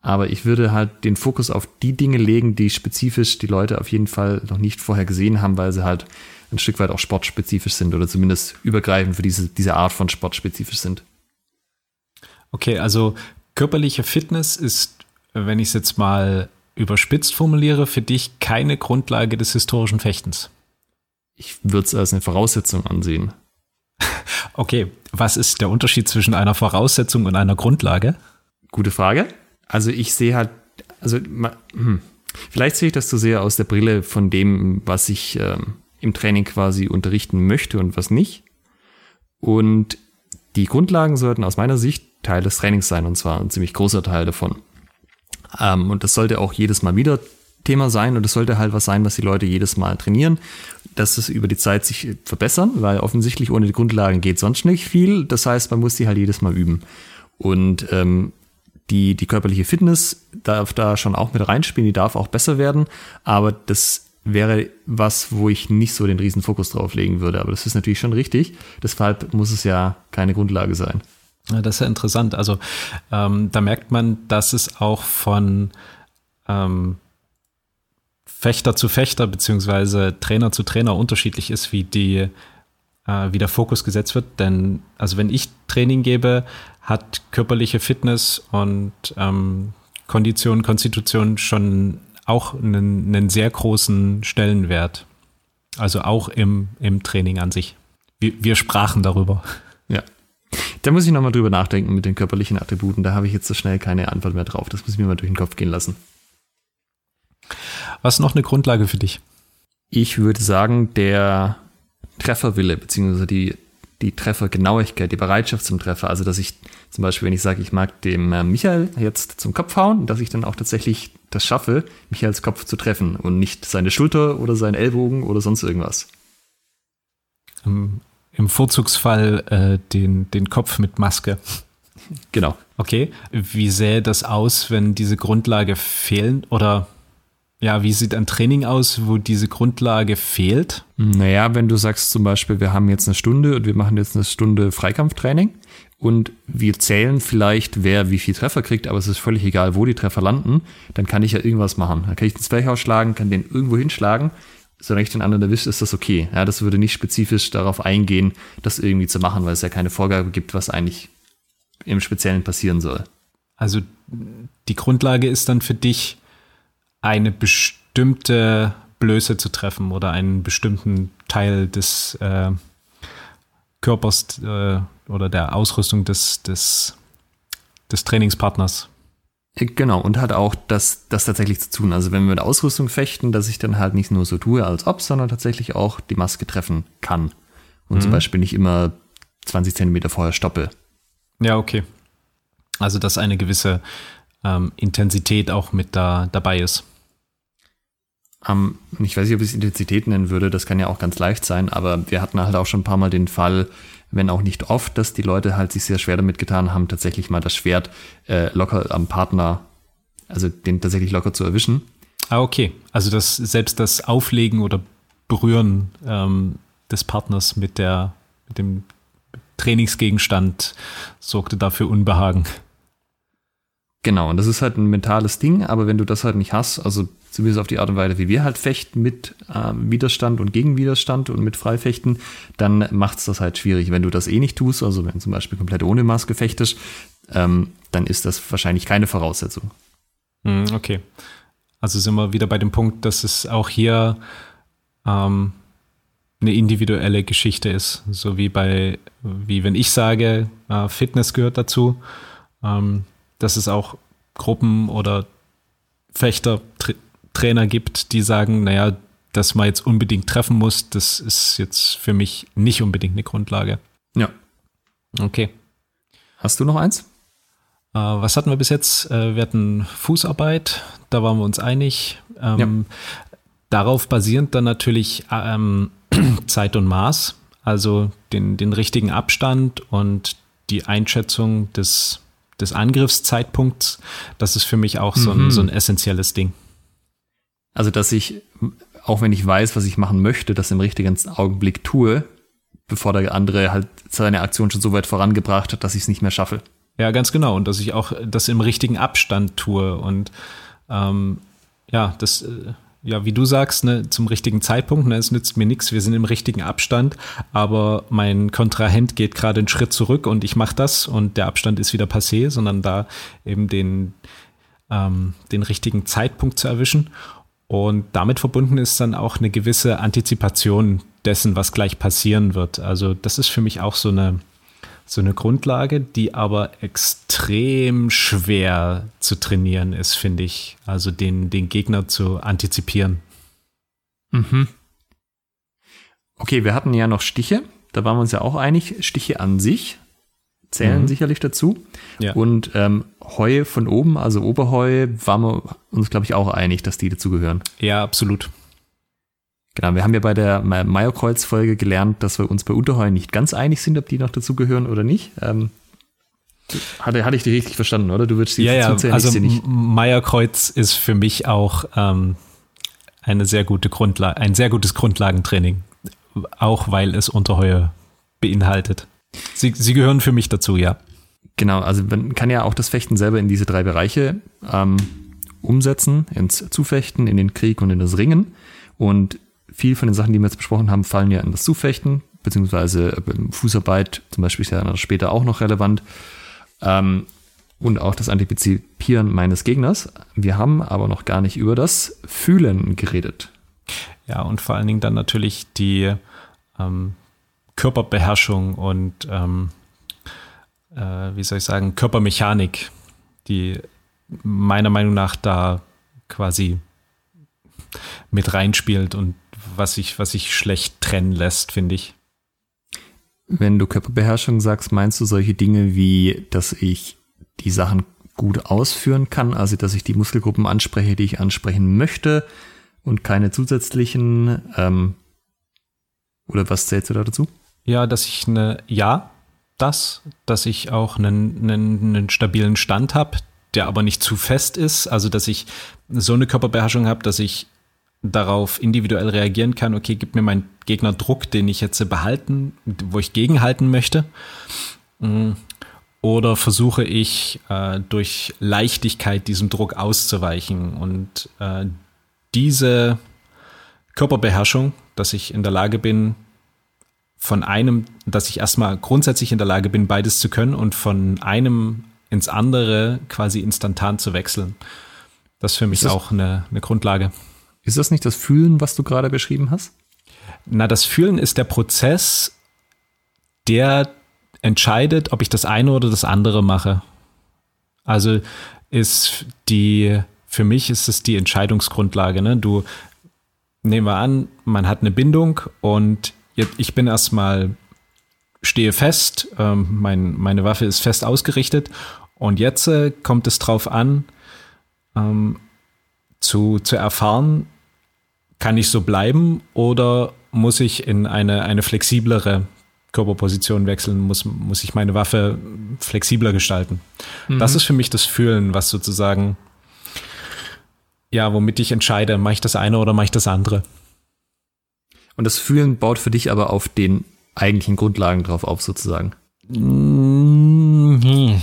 aber ich würde halt den Fokus auf die Dinge legen, die spezifisch die Leute auf jeden Fall noch nicht vorher gesehen haben, weil sie halt ein Stück weit auch sportspezifisch sind oder zumindest übergreifend für diese, diese Art von Sport spezifisch sind. Okay, also körperliche Fitness ist, wenn ich es jetzt mal überspitzt formuliere, für dich keine Grundlage des historischen Fechtens. Ich würde es als eine Voraussetzung ansehen. (laughs) Okay, was ist der Unterschied zwischen einer Voraussetzung und einer Grundlage? Gute Frage. Also ich sehe halt, also hm, vielleicht sehe ich das zu sehr aus der Brille von dem, was ich ähm, im Training quasi unterrichten möchte und was nicht. Und die Grundlagen sollten aus meiner Sicht Teil des Trainings sein und zwar ein ziemlich großer Teil davon. Ähm, und das sollte auch jedes Mal wieder Thema sein und es sollte halt was sein, was die Leute jedes Mal trainieren, dass es über die Zeit sich verbessern, weil offensichtlich ohne die Grundlagen geht sonst nicht viel. Das heißt, man muss die halt jedes Mal üben. Und ähm, die, die körperliche Fitness darf da schon auch mit reinspielen, die darf auch besser werden, aber das wäre was, wo ich nicht so den riesen Fokus drauf legen würde. Aber das ist natürlich schon richtig. Deshalb muss es ja keine Grundlage sein. Ja, das ist ja interessant. Also ähm, da merkt man, dass es auch von ähm, Fechter zu Fechter beziehungsweise Trainer zu Trainer unterschiedlich ist, wie die äh, wie der Fokus gesetzt wird. Denn also wenn ich Training gebe, hat körperliche Fitness und ähm, Kondition, Konstitution schon auch einen, einen, sehr großen Stellenwert. Also auch im, im Training an sich. Wir, wir sprachen darüber. Ja. Da muss ich nochmal drüber nachdenken mit den körperlichen Attributen. Da habe ich jetzt so schnell keine Antwort mehr drauf. Das muss ich mir mal durch den Kopf gehen lassen. Was ist noch eine Grundlage für dich? Ich würde sagen, der Trefferwille, beziehungsweise die, die Treffergenauigkeit, die Bereitschaft zum Treffer. Also, dass ich zum Beispiel, wenn ich sage, ich mag dem äh, Michael jetzt zum Kopf hauen, dass ich dann auch tatsächlich das schaffe, Michaels Kopf zu treffen und nicht seine Schulter oder seinen Ellbogen oder sonst irgendwas. Im, im Vorzugsfall äh, den, den Kopf mit Maske. Genau. Okay. Wie sähe das aus, wenn diese Grundlage fehlen oder ja, wie sieht ein Training aus, wo diese Grundlage fehlt? Naja, wenn du sagst zum Beispiel, wir haben jetzt eine Stunde und wir machen jetzt eine Stunde Freikampftraining und wir zählen vielleicht, wer wie viel Treffer kriegt, aber es ist völlig egal, wo die Treffer landen, dann kann ich ja irgendwas machen. Dann kann ich den Zwerg ausschlagen, kann den irgendwo hinschlagen. Solange ich den anderen erwischt, ist das okay. Ja, das würde nicht spezifisch darauf eingehen, das irgendwie zu machen, weil es ja keine Vorgabe gibt, was eigentlich im Speziellen passieren soll. Also die Grundlage ist dann für dich, eine bestimmte Blöße zu treffen oder einen bestimmten Teil des äh, Körpers äh, oder der Ausrüstung des, des, des Trainingspartners. Genau, und hat auch das, das tatsächlich zu tun. Also wenn wir mit Ausrüstung fechten, dass ich dann halt nicht nur so tue, als ob, sondern tatsächlich auch die Maske treffen kann. Und mhm. zum Beispiel nicht immer 20 Zentimeter vorher stoppe. Ja, okay. Also dass eine gewisse ähm, Intensität auch mit da, dabei ist. Um, ich weiß nicht, ob ich es Intensität nennen würde, das kann ja auch ganz leicht sein, aber wir hatten halt auch schon ein paar Mal den Fall, wenn auch nicht oft, dass die Leute halt sich sehr schwer damit getan haben, tatsächlich mal das Schwert äh, locker am Partner, also den tatsächlich locker zu erwischen. Ah, okay. Also das selbst das Auflegen oder Berühren ähm, des Partners mit der mit dem Trainingsgegenstand sorgte dafür Unbehagen. Genau, und das ist halt ein mentales Ding, aber wenn du das halt nicht hast, also zumindest auf die Art und Weise, wie wir halt fechten mit äh, Widerstand und Gegenwiderstand und mit Freifechten, dann macht es das halt schwierig. Wenn du das eh nicht tust, also wenn zum Beispiel komplett ohne Maske fechtest, ähm, dann ist das wahrscheinlich keine Voraussetzung. Hm, okay. Also sind wir wieder bei dem Punkt, dass es auch hier ähm, eine individuelle Geschichte ist. So wie bei, wie wenn ich sage, äh, Fitness gehört dazu, ähm, dass es auch Gruppen oder Fechter-Trainer gibt, die sagen, naja, dass man jetzt unbedingt treffen muss, das ist jetzt für mich nicht unbedingt eine Grundlage. Ja. Okay. Hast du noch eins? Äh, was hatten wir bis jetzt? Äh, wir hatten Fußarbeit, da waren wir uns einig. Ähm, ja. Darauf basierend dann natürlich ähm, (clears throat) Zeit und Maß, also den, den richtigen Abstand und die Einschätzung des, des Angriffszeitpunkts. Das ist für mich auch so ein, mhm. so ein essentielles Ding. Also, dass ich, auch wenn ich weiß, was ich machen möchte, das im richtigen Augenblick tue, bevor der andere halt seine Aktion schon so weit vorangebracht hat, dass ich es nicht mehr schaffe. Ja, ganz genau. Und dass ich auch das im richtigen Abstand tue. Und ähm, ja, das, äh, ja, wie du sagst, ne, zum richtigen Zeitpunkt, ne, es nützt mir nichts, wir sind im richtigen Abstand, aber mein Kontrahent geht gerade einen Schritt zurück und ich mache das und der Abstand ist wieder passé, sondern da eben den, ähm, den richtigen Zeitpunkt zu erwischen. Und damit verbunden ist dann auch eine gewisse Antizipation dessen, was gleich passieren wird. Also das ist für mich auch so eine, so eine Grundlage, die aber extrem schwer zu trainieren ist, finde ich. Also den, den Gegner zu antizipieren. Mhm. Okay, wir hatten ja noch Stiche. Da waren wir uns ja auch einig. Stiche an sich zählen mhm. sicherlich dazu. Ja. Und ähm, Heu von oben, also Oberheu, waren wir uns, glaube ich, auch einig, dass die dazugehören. Ja, absolut. Genau, wir haben ja bei der Meierkreuz-Folge gelernt, dass wir uns bei Unterheu nicht ganz einig sind, ob die noch dazugehören oder nicht. Ähm, hatte, hatte ich die richtig verstanden, oder? Du würdest die ja, ja, zuzählen, also Meierkreuz ist für mich auch ähm, eine sehr gute Grundlage, ein sehr gutes Grundlagentraining, auch weil es Unterheue beinhaltet. Sie, sie gehören für mich dazu, ja. Genau, also man kann ja auch das Fechten selber in diese drei Bereiche ähm, umsetzen, ins Zufechten, in den Krieg und in das Ringen. Und viel von den Sachen, die wir jetzt besprochen haben, fallen ja in das Zufechten, beziehungsweise äh, Fußarbeit zum Beispiel ist ja später auch noch relevant. Ähm, und auch das Antizipieren meines Gegners. Wir haben aber noch gar nicht über das Fühlen geredet. Ja, und vor allen Dingen dann natürlich die ähm, Körperbeherrschung und ähm, äh, wie soll ich sagen, Körpermechanik, die meiner Meinung nach da quasi mit reinspielt und was sich was ich schlecht trennen lässt, finde ich. Wenn du Körperbeherrschung sagst, meinst du solche Dinge wie, dass ich die Sachen gut ausführen kann, also dass ich die Muskelgruppen anspreche, die ich ansprechen möchte und keine zusätzlichen ähm, oder was zählst du da dazu? Ja, dass ich eine, ja, das, dass ich auch einen, einen, einen stabilen Stand habe, der aber nicht zu fest ist, also dass ich so eine Körperbeherrschung habe, dass ich darauf individuell reagieren kann, okay, gib mir mein Gegner Druck, den ich jetzt behalten, wo ich gegenhalten möchte. Mm. Oder versuche ich äh, durch Leichtigkeit diesem Druck auszuweichen. Und äh, diese Körperbeherrschung, dass ich in der Lage bin, von einem, dass ich erstmal grundsätzlich in der Lage bin, beides zu können und von einem ins andere quasi instantan zu wechseln. Das ist für mich ist auch eine, eine Grundlage. Ist das nicht das Fühlen, was du gerade beschrieben hast? Na, das Fühlen ist der Prozess, der entscheidet, ob ich das eine oder das andere mache. Also ist die, für mich ist es die Entscheidungsgrundlage. Ne? Du, nehmen wir an, man hat eine Bindung und ich bin erstmal, stehe fest, ähm, mein, meine Waffe ist fest ausgerichtet und jetzt äh, kommt es drauf an, ähm, zu, zu erfahren, kann ich so bleiben oder muss ich in eine, eine flexiblere Körperposition wechseln, muss, muss ich meine Waffe flexibler gestalten. Mhm. Das ist für mich das Fühlen, was sozusagen, ja, womit ich entscheide, mache ich das eine oder mache ich das andere. Und das Fühlen baut für dich aber auf den eigentlichen Grundlagen drauf auf, sozusagen. Nee,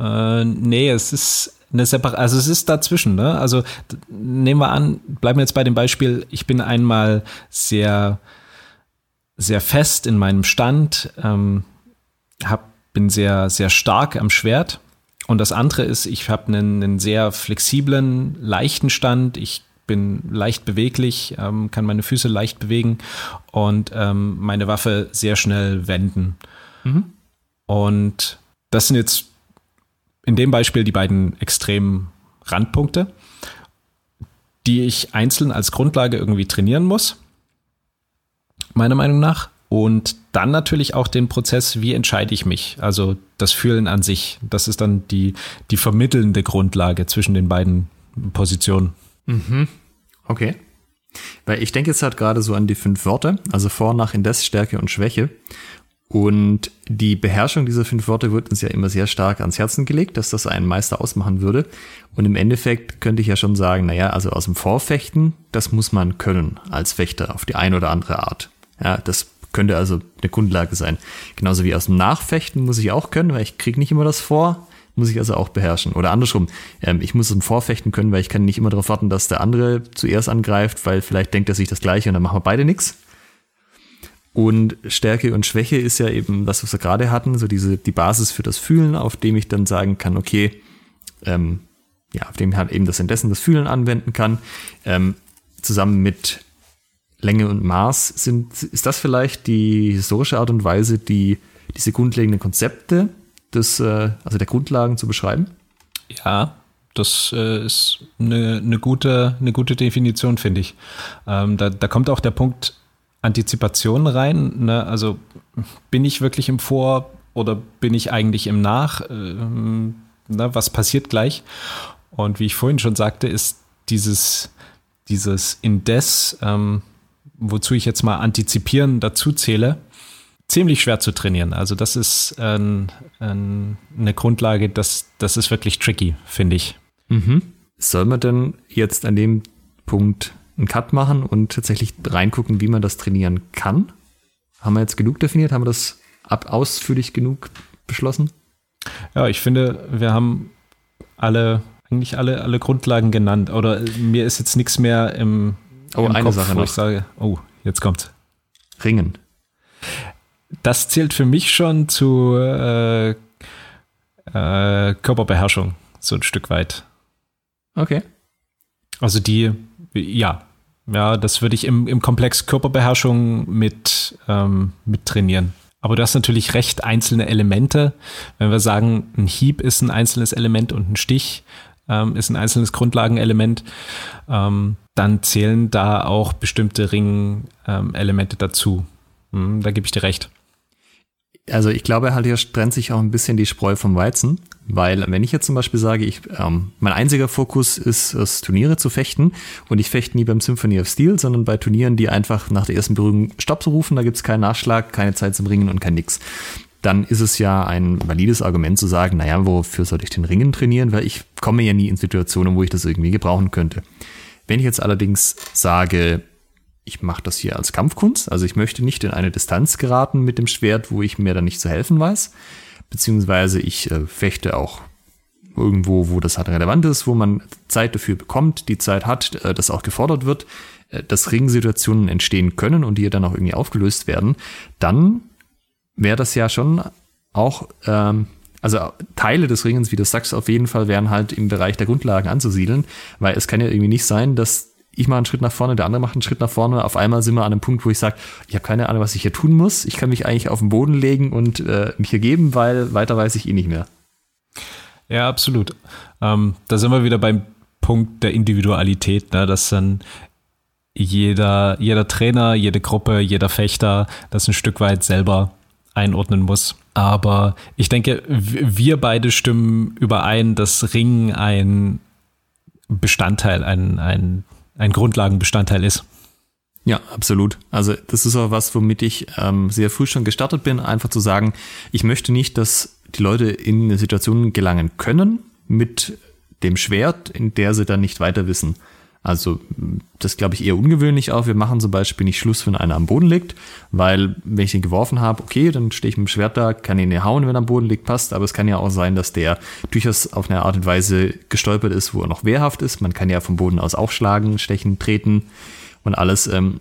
äh, nee es ist eine Separat, also es ist dazwischen, ne? Also nehmen wir an, bleiben wir jetzt bei dem Beispiel, ich bin einmal sehr, sehr fest in meinem Stand, ähm, hab, bin sehr, sehr stark am Schwert. Und das andere ist, ich habe einen, einen sehr flexiblen, leichten Stand. Ich bin leicht beweglich, ähm, kann meine Füße leicht bewegen und ähm, meine Waffe sehr schnell wenden. Mhm. Und das sind jetzt in dem Beispiel die beiden extremen Randpunkte, die ich einzeln als Grundlage irgendwie trainieren muss, meiner Meinung nach. Und dann natürlich auch den Prozess, wie entscheide ich mich? Also das Fühlen an sich. Das ist dann die, die vermittelnde Grundlage zwischen den beiden Positionen. Mhm. Okay. Weil ich denke jetzt halt gerade so an die fünf Worte, also vor, nach, indes, Stärke und Schwäche. Und die Beherrschung dieser fünf Worte wird uns ja immer sehr stark ans Herzen gelegt, dass das einen Meister ausmachen würde. Und im Endeffekt könnte ich ja schon sagen, naja, also aus dem Vorfechten, das muss man können als Fechter auf die eine oder andere Art. Ja, das könnte also eine Grundlage sein. Genauso wie aus dem Nachfechten muss ich auch können, weil ich kriege nicht immer das vor muss ich also auch beherrschen. Oder andersrum, ähm, ich muss im Vorfechten können, weil ich kann nicht immer darauf warten, dass der andere zuerst angreift, weil vielleicht denkt er sich das Gleiche und dann machen wir beide nichts. Und Stärke und Schwäche ist ja eben das, was wir gerade hatten, so diese, die Basis für das Fühlen, auf dem ich dann sagen kann, okay, ähm, ja, auf dem ich halt eben das Indessen das Fühlen anwenden kann. Ähm, zusammen mit Länge und Maß sind, ist das vielleicht die historische Art und Weise, die diese grundlegenden Konzepte des, äh, also der Grundlagen zu beschreiben? Ja, das äh, ist eine, eine, gute, eine gute Definition, finde ich. Ähm, da, da kommt auch der Punkt Antizipation rein. Ne? Also bin ich wirklich im Vor oder bin ich eigentlich im Nach? Ne? Was passiert gleich? Und wie ich vorhin schon sagte, ist dieses, dieses Indes, ähm, wozu ich jetzt mal antizipieren dazu zähle, ziemlich schwer zu trainieren. Also das ist ähm, ähm, eine Grundlage, das, das ist wirklich tricky, finde ich. Mhm. Soll man denn jetzt an dem Punkt einen Cut machen und tatsächlich reingucken, wie man das trainieren kann? Haben wir jetzt genug definiert? Haben wir das ab ausführlich genug beschlossen? Ja, ich finde, wir haben alle, eigentlich alle, alle Grundlagen genannt. Oder mir ist jetzt nichts mehr im, oh, im eine Kopf, Sache noch. wo ich sage, oh, jetzt kommt. Ringen das zählt für mich schon zu äh, äh, Körperbeherrschung, so ein Stück weit. Okay. Also die, ja, ja, das würde ich im, im Komplex Körperbeherrschung mit, ähm, mit trainieren. Aber du hast natürlich recht, einzelne Elemente. Wenn wir sagen, ein Hieb ist ein einzelnes Element und ein Stich ähm, ist ein einzelnes Grundlagenelement, ähm, dann zählen da auch bestimmte Ring-Elemente ähm, dazu. Hm, da gebe ich dir recht also ich glaube halt, hier trennt sich auch ein bisschen die Spreu vom Weizen, weil wenn ich jetzt zum Beispiel sage, ich, ähm, mein einziger Fokus ist es, Turniere zu fechten und ich fechte nie beim Symphony of Steel, sondern bei Turnieren, die einfach nach der ersten Berührung Stopp zu rufen, da gibt es keinen Nachschlag, keine Zeit zum Ringen und kein Nix. Dann ist es ja ein valides Argument zu sagen, naja, wofür sollte ich den Ringen trainieren, weil ich komme ja nie in Situationen, wo ich das irgendwie gebrauchen könnte. Wenn ich jetzt allerdings sage, ich mache das hier als Kampfkunst, also ich möchte nicht in eine Distanz geraten mit dem Schwert, wo ich mir dann nicht zu helfen weiß, beziehungsweise ich äh, fechte auch irgendwo, wo das halt relevant ist, wo man Zeit dafür bekommt, die Zeit hat, äh, das auch gefordert wird, äh, dass Ringsituationen entstehen können und die dann auch irgendwie aufgelöst werden, dann wäre das ja schon auch, ähm, also Teile des Ringens, wie du sagst, auf jeden Fall wären halt im Bereich der Grundlagen anzusiedeln, weil es kann ja irgendwie nicht sein, dass ich mache einen Schritt nach vorne, der andere macht einen Schritt nach vorne. Auf einmal sind wir an einem Punkt, wo ich sage, ich habe keine Ahnung, was ich hier tun muss. Ich kann mich eigentlich auf den Boden legen und äh, mich hier geben, weil weiter weiß ich eh nicht mehr. Ja, absolut. Ähm, da sind wir wieder beim Punkt der Individualität, ne? dass dann jeder, jeder Trainer, jede Gruppe, jeder Fechter das ein Stück weit selber einordnen muss. Aber ich denke, wir beide stimmen überein, dass Ringen ein Bestandteil, ein, ein ein Grundlagenbestandteil ist. Ja, absolut. Also das ist auch was, womit ich ähm, sehr früh schon gestartet bin, einfach zu sagen, ich möchte nicht, dass die Leute in eine Situation gelangen können mit dem Schwert, in der sie dann nicht weiter wissen. Also das glaube ich eher ungewöhnlich auch. Wir machen zum Beispiel nicht Schluss, wenn einer am Boden liegt, weil wenn ich ihn geworfen habe, okay, dann stehe ich mit dem Schwert da, kann ihn ja hauen, wenn er am Boden liegt, passt. Aber es kann ja auch sein, dass der durchaus auf eine Art und Weise gestolpert ist, wo er noch wehrhaft ist. Man kann ja vom Boden aus aufschlagen, stechen, treten und alles. Ähm,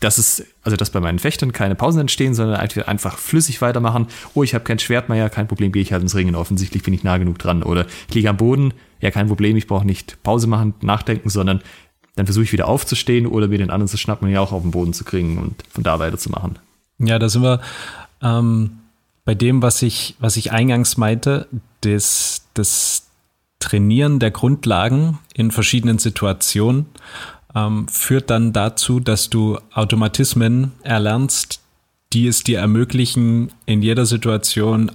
das ist, also dass bei meinen Fechtern keine Pausen entstehen, sondern einfach flüssig weitermachen. Oh, ich habe kein Schwert mehr, ja, kein Problem, gehe ich halt ins Ringen. Offensichtlich bin ich nah genug dran. Oder ich liege am Boden, ja, kein Problem, ich brauche nicht Pause machen, nachdenken, sondern dann versuche ich wieder aufzustehen oder mir den anderen zu schnappen und ihn auch auf den Boden zu kriegen und von da weiterzumachen. Ja, da sind wir ähm, bei dem, was ich, was ich eingangs meinte, das, das Trainieren der Grundlagen in verschiedenen Situationen ähm, führt dann dazu, dass du Automatismen erlernst, die es dir ermöglichen, in jeder Situation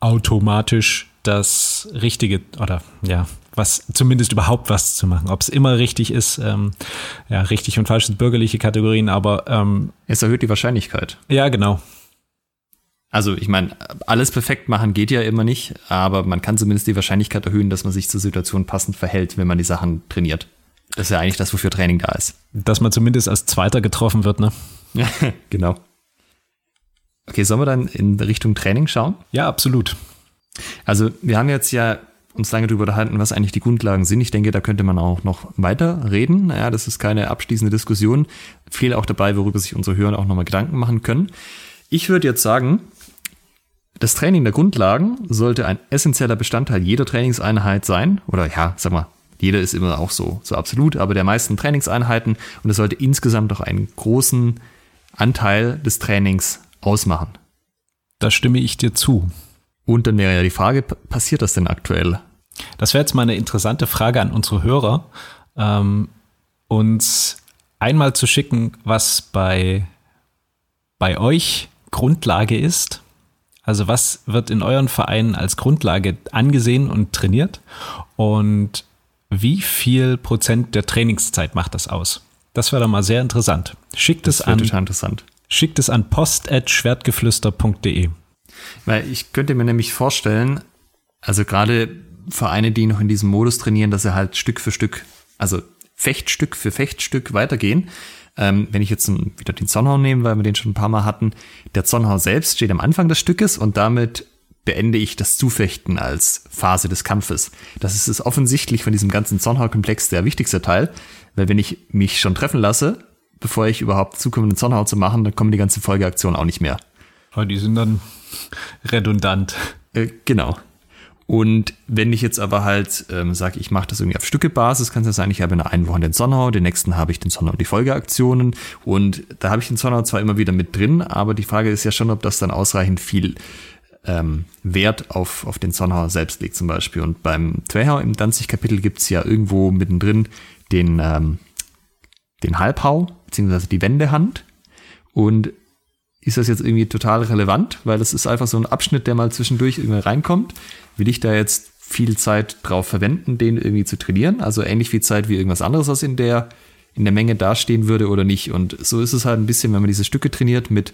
automatisch das Richtige oder ja, was zumindest überhaupt was zu machen. Ob es immer richtig ist, ähm, ja, richtig und falsch sind bürgerliche Kategorien, aber ähm, es erhöht die Wahrscheinlichkeit. Ja, genau. Also ich meine, alles perfekt machen geht ja immer nicht, aber man kann zumindest die Wahrscheinlichkeit erhöhen, dass man sich zur Situation passend verhält, wenn man die Sachen trainiert. Das ist ja eigentlich das, wofür Training da ist. Dass man zumindest als Zweiter getroffen wird, ne? (laughs) Genau. Okay, sollen wir dann in Richtung Training schauen? Ja, absolut. Also wir haben jetzt ja uns lange darüber unterhalten, was eigentlich die Grundlagen sind. Ich denke, da könnte man auch noch weiter reden. Ja, das ist keine abschließende Diskussion. Viel auch dabei, worüber sich unsere Hörer auch nochmal Gedanken machen können. Ich würde jetzt sagen, das Training der Grundlagen sollte ein essentieller Bestandteil jeder Trainingseinheit sein. Oder ja, sag mal, jeder ist immer auch so, so absolut, aber der meisten Trainingseinheiten. Und es sollte insgesamt auch einen großen Anteil des Trainings ausmachen. Da stimme ich dir zu. Und dann wäre ja die Frage, passiert das denn aktuell? Das wäre jetzt mal eine interessante Frage an unsere Hörer, ähm, uns einmal zu schicken, was bei, bei euch Grundlage ist. Also was wird in euren Vereinen als Grundlage angesehen und trainiert? Und wie viel Prozent der Trainingszeit macht das aus? Das wäre doch mal sehr interessant. Schickt das es an. Schickt es an post.schwertgeflüster.de. Weil ich könnte mir nämlich vorstellen, also gerade Vereine, die noch in diesem Modus trainieren, dass sie halt Stück für Stück, also Fechtstück für Fechtstück weitergehen. Ähm, wenn ich jetzt wieder den Zornhau nehme, weil wir den schon ein paar Mal hatten, der Zornhau selbst steht am Anfang des Stückes und damit beende ich das Zufechten als Phase des Kampfes. Das ist es offensichtlich von diesem ganzen Zornhau-Komplex der wichtigste Teil, weil wenn ich mich schon treffen lasse, bevor ich überhaupt zukomme, einen Zornhau zu machen, dann kommen die ganzen Folgeaktionen auch nicht mehr. Die sind dann redundant. Äh, genau. Und wenn ich jetzt aber halt ähm, sage, ich mache das irgendwie auf Stückebasis, kann es ja sein, ich habe in der einen Woche den Sonnenhau, den nächsten habe ich den Sonnenhau und die Folgeaktionen. Und da habe ich den Sonnenhau zwar immer wieder mit drin, aber die Frage ist ja schon, ob das dann ausreichend viel ähm, Wert auf, auf den Sonnenhau selbst legt zum Beispiel. Und beim Twehau im Danzig-Kapitel gibt es ja irgendwo mittendrin den, ähm, den Halbhau, beziehungsweise die Wendehand. Und ist das jetzt irgendwie total relevant, weil das ist einfach so ein Abschnitt, der mal zwischendurch irgendwie reinkommt. Will ich da jetzt viel Zeit drauf verwenden, den irgendwie zu trainieren? Also ähnlich viel Zeit wie irgendwas anderes, was in der, in der Menge dastehen würde oder nicht. Und so ist es halt ein bisschen, wenn man diese Stücke trainiert mit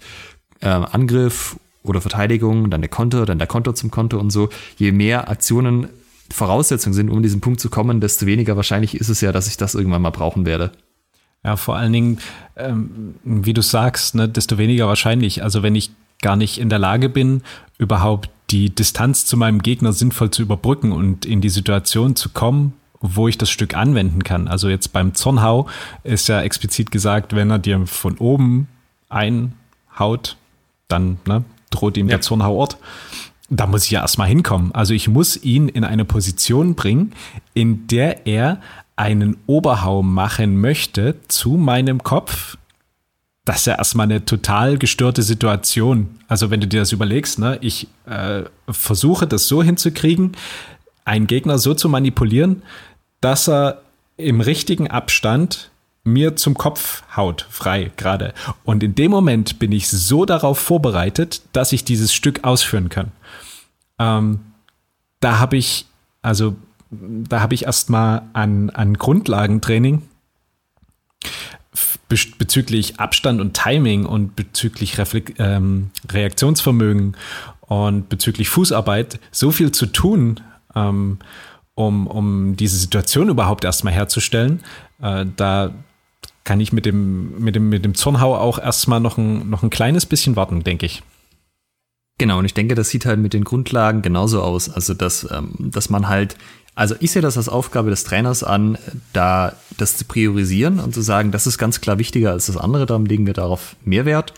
äh, Angriff oder Verteidigung, dann der Konter, dann der Konter zum Konter und so. Je mehr Aktionen Voraussetzungen sind, um diesen Punkt zu kommen, desto weniger wahrscheinlich ist es ja, dass ich das irgendwann mal brauchen werde. Ja, vor allen Dingen, ähm, wie du sagst, ne, desto weniger wahrscheinlich. Also wenn ich gar nicht in der Lage bin, überhaupt die Distanz zu meinem Gegner sinnvoll zu überbrücken und in die Situation zu kommen, wo ich das Stück anwenden kann. Also jetzt beim Zornhau ist ja explizit gesagt, wenn er dir von oben einhaut, dann ne, droht ihm ja. der Zornhauort. Da muss ich ja erstmal hinkommen. Also ich muss ihn in eine Position bringen, in der er einen Oberhau machen möchte zu meinem Kopf, das ist ja erstmal eine total gestörte Situation. Also wenn du dir das überlegst, ne, ich äh, versuche das so hinzukriegen, einen Gegner so zu manipulieren, dass er im richtigen Abstand mir zum Kopf haut, frei gerade. Und in dem Moment bin ich so darauf vorbereitet, dass ich dieses Stück ausführen kann. Ähm, da habe ich, also da habe ich erstmal an, an Grundlagentraining bezüglich Abstand und Timing und bezüglich Refle ähm, Reaktionsvermögen und bezüglich Fußarbeit so viel zu tun, ähm, um, um diese Situation überhaupt erstmal herzustellen. Äh, da kann ich mit dem, mit dem, mit dem Zornhau auch erstmal noch ein, noch ein kleines bisschen warten, denke ich. Genau, und ich denke, das sieht halt mit den Grundlagen genauso aus. Also, dass, ähm, dass man halt also ich sehe das als Aufgabe des Trainers an, da das zu priorisieren und zu sagen, das ist ganz klar wichtiger als das andere, darum legen wir darauf mehr Wert.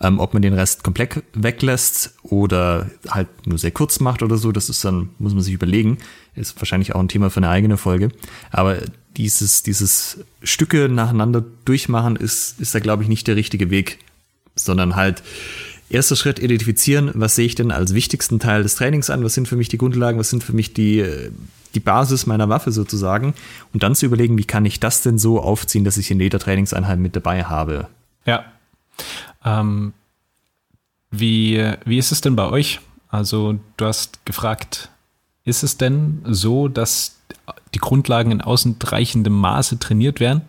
Ähm, ob man den Rest komplett weglässt oder halt nur sehr kurz macht oder so, das ist dann, muss man sich überlegen. Ist wahrscheinlich auch ein Thema für eine eigene Folge. Aber dieses, dieses Stücke nacheinander durchmachen ist, ist da, glaube ich, nicht der richtige Weg, sondern halt erster Schritt identifizieren, was sehe ich denn als wichtigsten Teil des Trainings an, was sind für mich die Grundlagen, was sind für mich die, die Basis meiner Waffe sozusagen und dann zu überlegen, wie kann ich das denn so aufziehen, dass ich in jeder Trainingseinheit mit dabei habe. Ja. Ähm, wie, wie ist es denn bei euch? Also du hast gefragt, ist es denn so, dass die Grundlagen in ausreichendem Maße trainiert werden?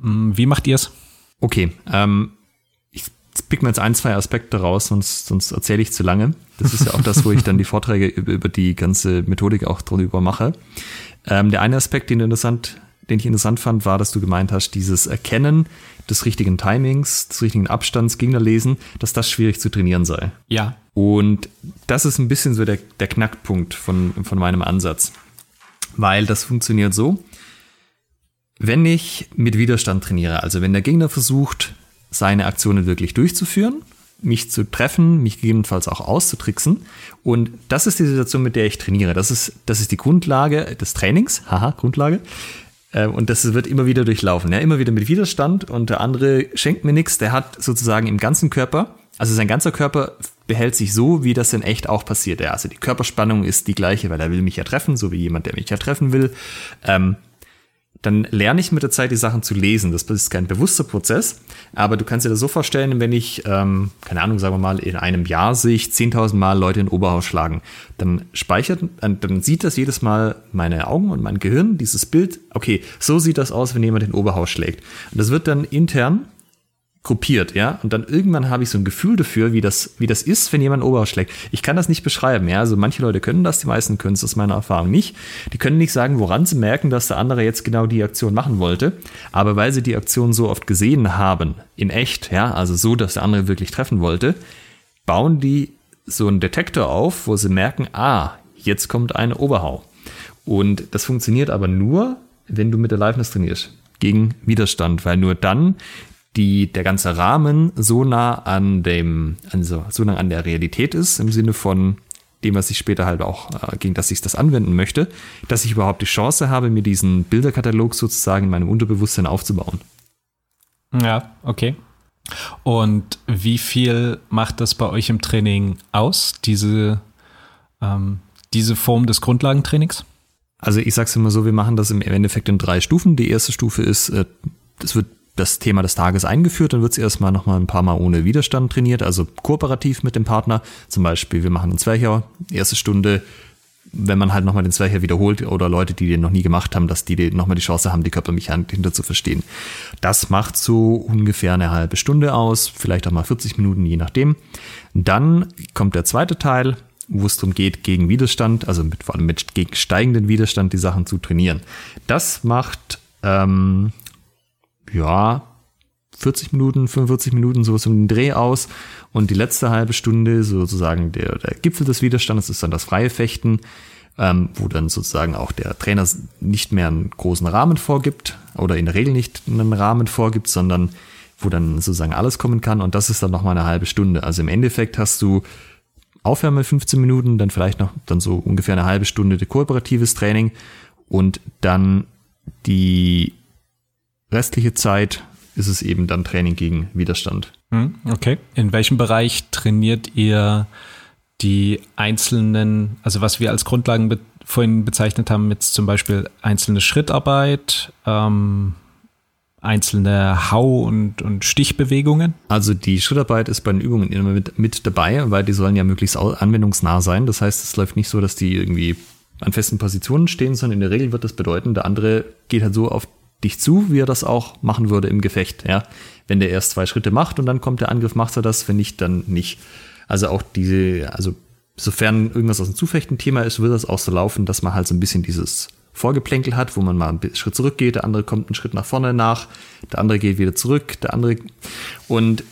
Hm, wie macht ihr es? Okay, ähm, pick mir jetzt ein, zwei Aspekte raus, sonst, sonst erzähle ich zu lange. Das ist ja auch das, wo ich dann die Vorträge (laughs) über, über die ganze Methodik auch drüber mache. Ähm, der eine Aspekt, den, interessant, den ich interessant fand, war, dass du gemeint hast, dieses Erkennen des richtigen Timings, des richtigen Abstands, Gegner lesen, dass das schwierig zu trainieren sei. Ja. Und das ist ein bisschen so der, der Knackpunkt von, von meinem Ansatz weil das funktioniert so, wenn ich mit Widerstand trainiere, also wenn der Gegner versucht, seine Aktionen wirklich durchzuführen, mich zu treffen, mich gegebenenfalls auch auszutricksen. Und das ist die Situation, mit der ich trainiere. Das ist, das ist die Grundlage des Trainings. (laughs) Haha, Grundlage. Äh, und das wird immer wieder durchlaufen. Ja, immer wieder mit Widerstand. Und der andere schenkt mir nichts. Der hat sozusagen im ganzen Körper, also sein ganzer Körper behält sich so, wie das in echt auch passiert. Ja, also die Körperspannung ist die gleiche, weil er will mich ja treffen, so wie jemand, der mich ja treffen will. Ähm, dann lerne ich mit der Zeit die Sachen zu lesen. Das ist kein bewusster Prozess, aber du kannst dir das so vorstellen, wenn ich, ähm, keine Ahnung, sagen wir mal, in einem Jahr sehe ich 10.000 Mal Leute in Oberhaus schlagen, dann speichert, dann sieht das jedes Mal meine Augen und mein Gehirn, dieses Bild, okay, so sieht das aus, wenn jemand in Oberhaus schlägt. Und das wird dann intern gruppiert, ja. Und dann irgendwann habe ich so ein Gefühl dafür, wie das, wie das ist, wenn jemand Oberhaus schlägt. Ich kann das nicht beschreiben, ja. Also manche Leute können das, die meisten können es aus meiner Erfahrung nicht. Die können nicht sagen, woran sie merken, dass der andere jetzt genau die Aktion machen wollte. Aber weil sie die Aktion so oft gesehen haben, in echt, ja, also so, dass der andere wirklich treffen wollte, bauen die so einen Detektor auf, wo sie merken, ah, jetzt kommt ein Oberhau. Und das funktioniert aber nur, wenn du mit der Liveness trainierst gegen Widerstand, weil nur dann die, der ganze Rahmen so nah an dem, also so nah an der Realität ist, im Sinne von dem, was ich später halt auch, äh, gegen das ich das anwenden möchte, dass ich überhaupt die Chance habe, mir diesen Bilderkatalog sozusagen in meinem Unterbewusstsein aufzubauen. Ja, okay. Und wie viel macht das bei euch im Training aus, diese, ähm, diese Form des Grundlagentrainings? Also ich sage es immer so, wir machen das im Endeffekt in drei Stufen. Die erste Stufe ist, äh, das wird das Thema des Tages eingeführt, dann wird es erstmal nochmal ein paar Mal ohne Widerstand trainiert, also kooperativ mit dem Partner. Zum Beispiel, wir machen einen Zwercher, erste Stunde, wenn man halt nochmal den Zwercher wiederholt oder Leute, die den noch nie gemacht haben, dass die nochmal die Chance haben, die Körpermechanik hinter zu verstehen. Das macht so ungefähr eine halbe Stunde aus, vielleicht auch mal 40 Minuten, je nachdem. Dann kommt der zweite Teil, wo es darum geht, gegen Widerstand, also mit, vor allem mit gegen steigenden Widerstand die Sachen zu trainieren. Das macht ähm, ja, 40 Minuten, 45 Minuten, sowas um den Dreh aus. Und die letzte halbe Stunde, sozusagen der, der Gipfel des Widerstandes, ist dann das freie Fechten, ähm, wo dann sozusagen auch der Trainer nicht mehr einen großen Rahmen vorgibt oder in der Regel nicht einen Rahmen vorgibt, sondern wo dann sozusagen alles kommen kann. Und das ist dann nochmal eine halbe Stunde. Also im Endeffekt hast du Aufwärme 15 Minuten, dann vielleicht noch dann so ungefähr eine halbe Stunde kooperatives Training und dann die restliche Zeit ist es eben dann Training gegen Widerstand. Hm, okay. In welchem Bereich trainiert ihr die einzelnen, also was wir als Grundlagen be vorhin bezeichnet haben, mit zum Beispiel einzelne Schrittarbeit, ähm, einzelne Hau- und, und Stichbewegungen? Also die Schrittarbeit ist bei den Übungen immer mit, mit dabei, weil die sollen ja möglichst anwendungsnah sein. Das heißt, es läuft nicht so, dass die irgendwie an festen Positionen stehen, sondern in der Regel wird das bedeuten, der andere geht halt so auf dich zu, wie er das auch machen würde im Gefecht. Ja? Wenn der erst zwei Schritte macht und dann kommt der Angriff, macht er das, wenn nicht, dann nicht. Also auch diese, also sofern irgendwas aus dem Zufechten-Thema ist, wird das auch so laufen, dass man halt so ein bisschen dieses Vorgeplänkel hat, wo man mal einen Schritt zurückgeht, der andere kommt einen Schritt nach vorne nach, der andere geht wieder zurück, der andere und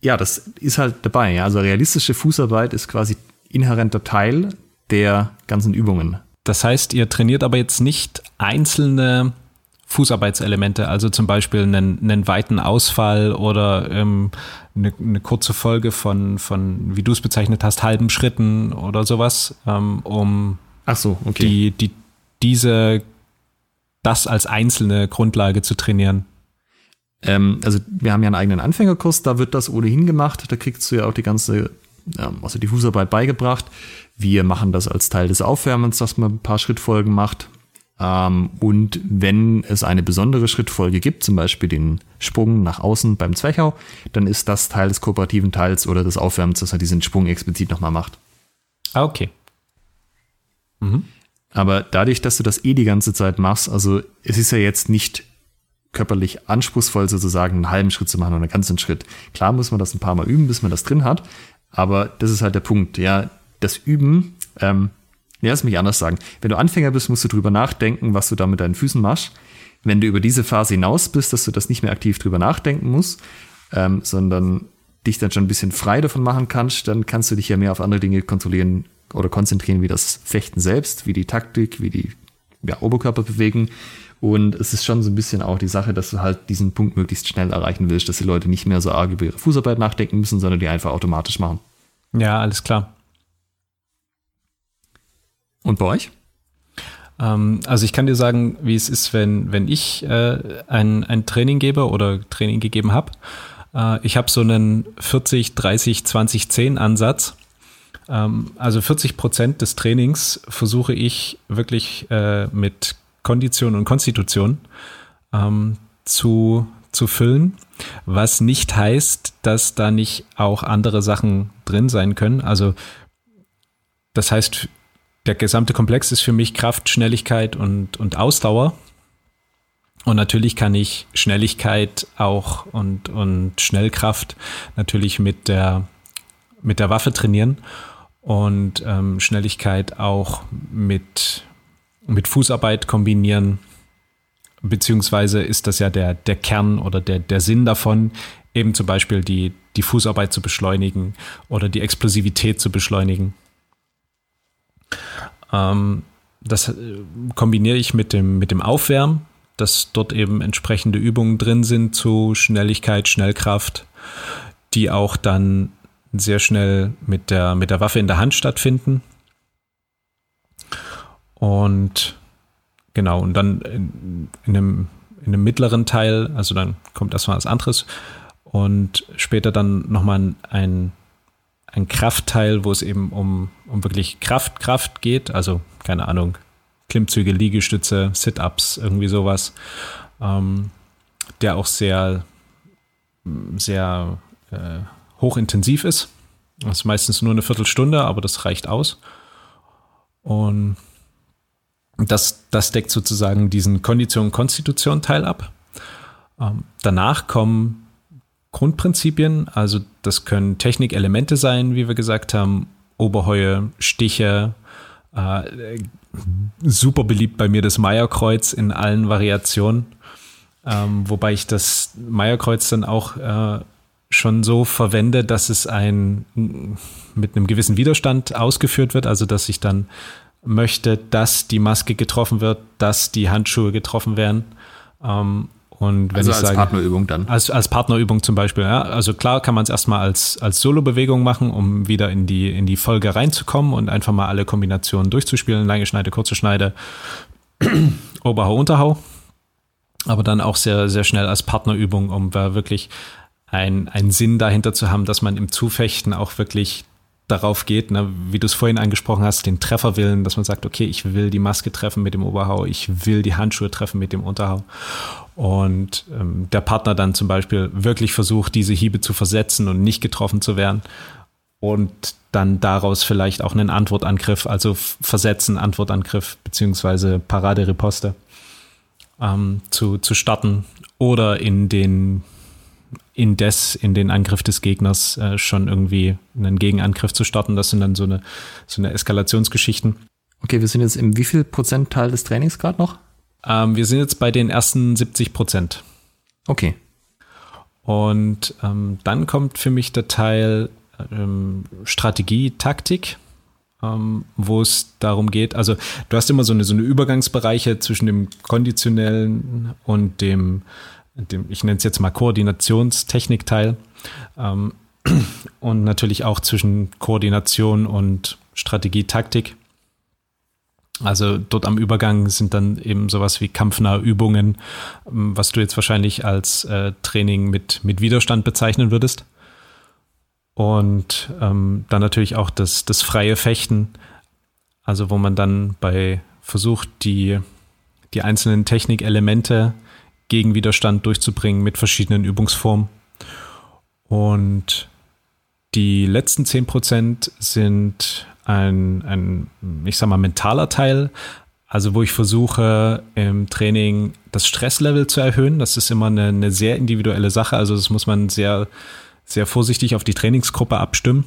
ja, das ist halt dabei. Ja? Also realistische Fußarbeit ist quasi inhärenter Teil der ganzen Übungen. Das heißt, ihr trainiert aber jetzt nicht einzelne Fußarbeitselemente, also zum Beispiel einen, einen weiten Ausfall oder ähm, eine, eine, kurze Folge von, von, wie du es bezeichnet hast, halben Schritten oder sowas, ähm, um Ach so, okay. die, die, diese das als einzelne Grundlage zu trainieren? Ähm, also wir haben ja einen eigenen Anfängerkurs, da wird das ohnehin gemacht. Da kriegst du ja auch die ganze, ähm, also die Fußarbeit beigebracht. Wir machen das als Teil des Aufwärmens, dass man ein paar Schrittfolgen macht. Ähm, und wenn es eine besondere Schrittfolge gibt, zum Beispiel den Sprung nach außen beim Zwerchau, dann ist das Teil des kooperativen Teils oder des Aufwärmens, dass er diesen Sprung explizit nochmal macht. Ah, okay. Mhm. Aber dadurch, dass du das eh die ganze Zeit machst, also es ist ja jetzt nicht körperlich anspruchsvoll sozusagen einen halben Schritt zu machen oder einen ganzen Schritt. Klar muss man das ein paar Mal üben, bis man das drin hat, aber das ist halt der Punkt. Ja, das Üben ähm, ja, lass mich anders sagen. Wenn du Anfänger bist, musst du drüber nachdenken, was du da mit deinen Füßen machst. Wenn du über diese Phase hinaus bist, dass du das nicht mehr aktiv drüber nachdenken musst, ähm, sondern dich dann schon ein bisschen frei davon machen kannst, dann kannst du dich ja mehr auf andere Dinge kontrollieren oder konzentrieren, wie das Fechten selbst, wie die Taktik, wie die ja, Oberkörper bewegen. Und es ist schon so ein bisschen auch die Sache, dass du halt diesen Punkt möglichst schnell erreichen willst, dass die Leute nicht mehr so arg über ihre Fußarbeit nachdenken müssen, sondern die einfach automatisch machen. Ja, alles klar. Und bei euch? Ähm, also ich kann dir sagen, wie es ist, wenn, wenn ich äh, ein, ein Training gebe oder Training gegeben habe. Äh, ich habe so einen 40, 30, 20, 10 Ansatz. Ähm, also 40 Prozent des Trainings versuche ich wirklich äh, mit Kondition und Konstitution ähm, zu, zu füllen, was nicht heißt, dass da nicht auch andere Sachen drin sein können. Also das heißt, der gesamte Komplex ist für mich Kraft, Schnelligkeit und, und Ausdauer. Und natürlich kann ich Schnelligkeit auch und, und Schnellkraft natürlich mit der, mit der Waffe trainieren und ähm, Schnelligkeit auch mit, mit Fußarbeit kombinieren. Beziehungsweise ist das ja der, der Kern oder der, der Sinn davon, eben zum Beispiel die, die Fußarbeit zu beschleunigen oder die Explosivität zu beschleunigen. Ähm, das äh, kombiniere ich mit dem, mit dem Aufwärmen, dass dort eben entsprechende Übungen drin sind zu Schnelligkeit, Schnellkraft, die auch dann sehr schnell mit der, mit der Waffe in der Hand stattfinden. Und genau, und dann in, in, einem, in einem mittleren Teil, also dann kommt erstmal was anderes und später dann nochmal ein, ein Kraftteil, wo es eben um, um wirklich Kraft, Kraft geht, also keine Ahnung, Klimmzüge, Liegestütze, Sit-Ups, irgendwie sowas, ähm, der auch sehr, sehr äh, hochintensiv ist. Das ist meistens nur eine Viertelstunde, aber das reicht aus. Und das, das deckt sozusagen diesen Kondition-Konstitution-Teil ab. Ähm, danach kommen Grundprinzipien. Also das können Technikelemente sein, wie wir gesagt haben, Oberheue, Stiche, äh, super beliebt bei mir das Meierkreuz in allen Variationen. Ähm, wobei ich das Meierkreuz dann auch äh, schon so verwende, dass es ein mit einem gewissen Widerstand ausgeführt wird, also dass ich dann möchte, dass die Maske getroffen wird, dass die Handschuhe getroffen werden. Ähm, und wenn also ich als sage, Partnerübung dann. Als, als Partnerübung zum Beispiel, ja. Also klar kann man es erstmal als, als Solo-Bewegung machen, um wieder in die, in die Folge reinzukommen und einfach mal alle Kombinationen durchzuspielen. Lange Schneide, kurze Schneide, (clears throat) Oberhau, Unterhau. Aber dann auch sehr, sehr schnell als Partnerübung, um wirklich ein, einen Sinn dahinter zu haben, dass man im Zufechten auch wirklich darauf geht, ne, wie du es vorhin angesprochen hast, den Trefferwillen, dass man sagt, okay, ich will die Maske treffen mit dem Oberhau, ich will die Handschuhe treffen mit dem Unterhau. Und ähm, der Partner dann zum Beispiel wirklich versucht, diese Hiebe zu versetzen und nicht getroffen zu werden. Und dann daraus vielleicht auch einen Antwortangriff, also versetzen, Antwortangriff beziehungsweise Parade-Riposte ähm, zu, zu starten oder in den indes in den Angriff des Gegners äh, schon irgendwie einen Gegenangriff zu starten. Das sind dann so eine, so eine Eskalationsgeschichten. Okay, wir sind jetzt im wie viel Prozentteil des Trainings gerade noch? Ähm, wir sind jetzt bei den ersten 70 Prozent. Okay. Und ähm, dann kommt für mich der Teil ähm, Strategie, Taktik, ähm, wo es darum geht. Also du hast immer so eine, so eine Übergangsbereiche zwischen dem konditionellen und dem dem, ich nenne es jetzt mal Koordinationstechnikteil ähm, (clears throat) und natürlich auch zwischen Koordination und Strategie, Taktik. Also dort am Übergang sind dann eben sowas wie kampfnahe Übungen, ähm, was du jetzt wahrscheinlich als äh, Training mit, mit Widerstand bezeichnen würdest. Und ähm, dann natürlich auch das, das freie Fechten, also wo man dann bei versucht, die, die einzelnen Technikelemente gegen Widerstand durchzubringen mit verschiedenen Übungsformen. Und die letzten 10% sind ein, ein, ich sag mal, mentaler Teil, also wo ich versuche im Training das Stresslevel zu erhöhen. Das ist immer eine, eine sehr individuelle Sache. Also das muss man sehr, sehr vorsichtig auf die Trainingsgruppe abstimmen.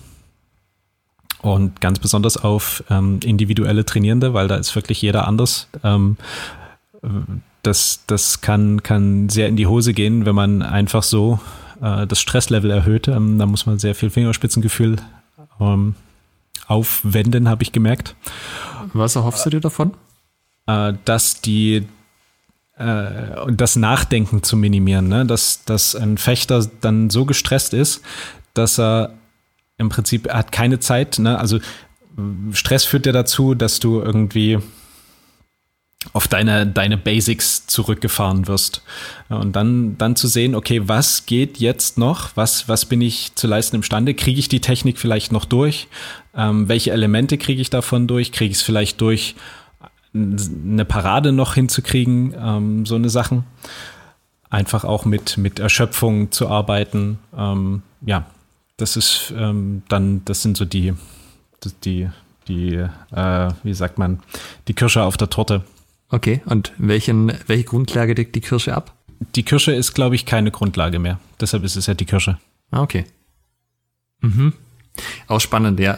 Und ganz besonders auf ähm, individuelle Trainierende, weil da ist wirklich jeder anders. Ähm, das, das kann, kann sehr in die Hose gehen, wenn man einfach so äh, das Stresslevel erhöht. Ähm, da muss man sehr viel Fingerspitzengefühl ähm, aufwenden, habe ich gemerkt. Was erhoffst du dir davon? Äh, dass die äh, das Nachdenken zu minimieren, ne? dass, dass ein Fechter dann so gestresst ist, dass er im Prinzip er hat keine Zeit. Ne? Also Stress führt ja dazu, dass du irgendwie auf deine, deine Basics zurückgefahren wirst. Und dann, dann zu sehen, okay, was geht jetzt noch? Was, was bin ich zu leisten imstande? Kriege ich die Technik vielleicht noch durch? Ähm, welche Elemente kriege ich davon durch? Kriege ich es vielleicht durch, eine Parade noch hinzukriegen? Ähm, so eine Sachen. Einfach auch mit, mit Erschöpfung zu arbeiten. Ähm, ja, das ist ähm, dann, das sind so die, die, die, äh, wie sagt man, die Kirsche auf der Torte Okay, und welchen, welche Grundlage deckt die Kirsche ab? Die Kirsche ist, glaube ich, keine Grundlage mehr. Deshalb ist es ja die Kirsche. Ah, okay. Mhm. Auch spannend, ja.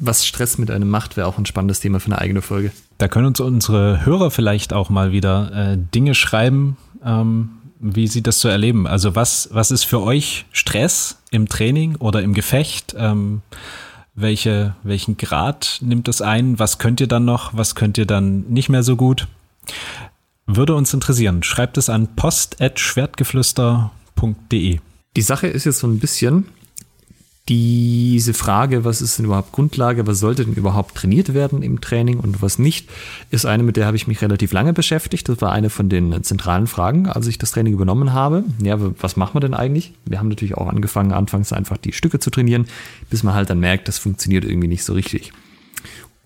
Was Stress mit einem macht, wäre auch ein spannendes Thema für eine eigene Folge. Da können uns unsere Hörer vielleicht auch mal wieder äh, Dinge schreiben, ähm, wie sie das so erleben. Also was, was ist für euch Stress im Training oder im Gefecht? Ähm, welche, welchen Grad nimmt das ein? Was könnt ihr dann noch? Was könnt ihr dann nicht mehr so gut? Würde uns interessieren. Schreibt es an post.schwertgeflüster.de. Die Sache ist jetzt so ein bisschen, diese Frage, was ist denn überhaupt Grundlage, was sollte denn überhaupt trainiert werden im Training und was nicht, ist eine, mit der habe ich mich relativ lange beschäftigt. Das war eine von den zentralen Fragen, als ich das Training übernommen habe. Ja, was machen wir denn eigentlich? Wir haben natürlich auch angefangen, anfangs einfach die Stücke zu trainieren, bis man halt dann merkt, das funktioniert irgendwie nicht so richtig.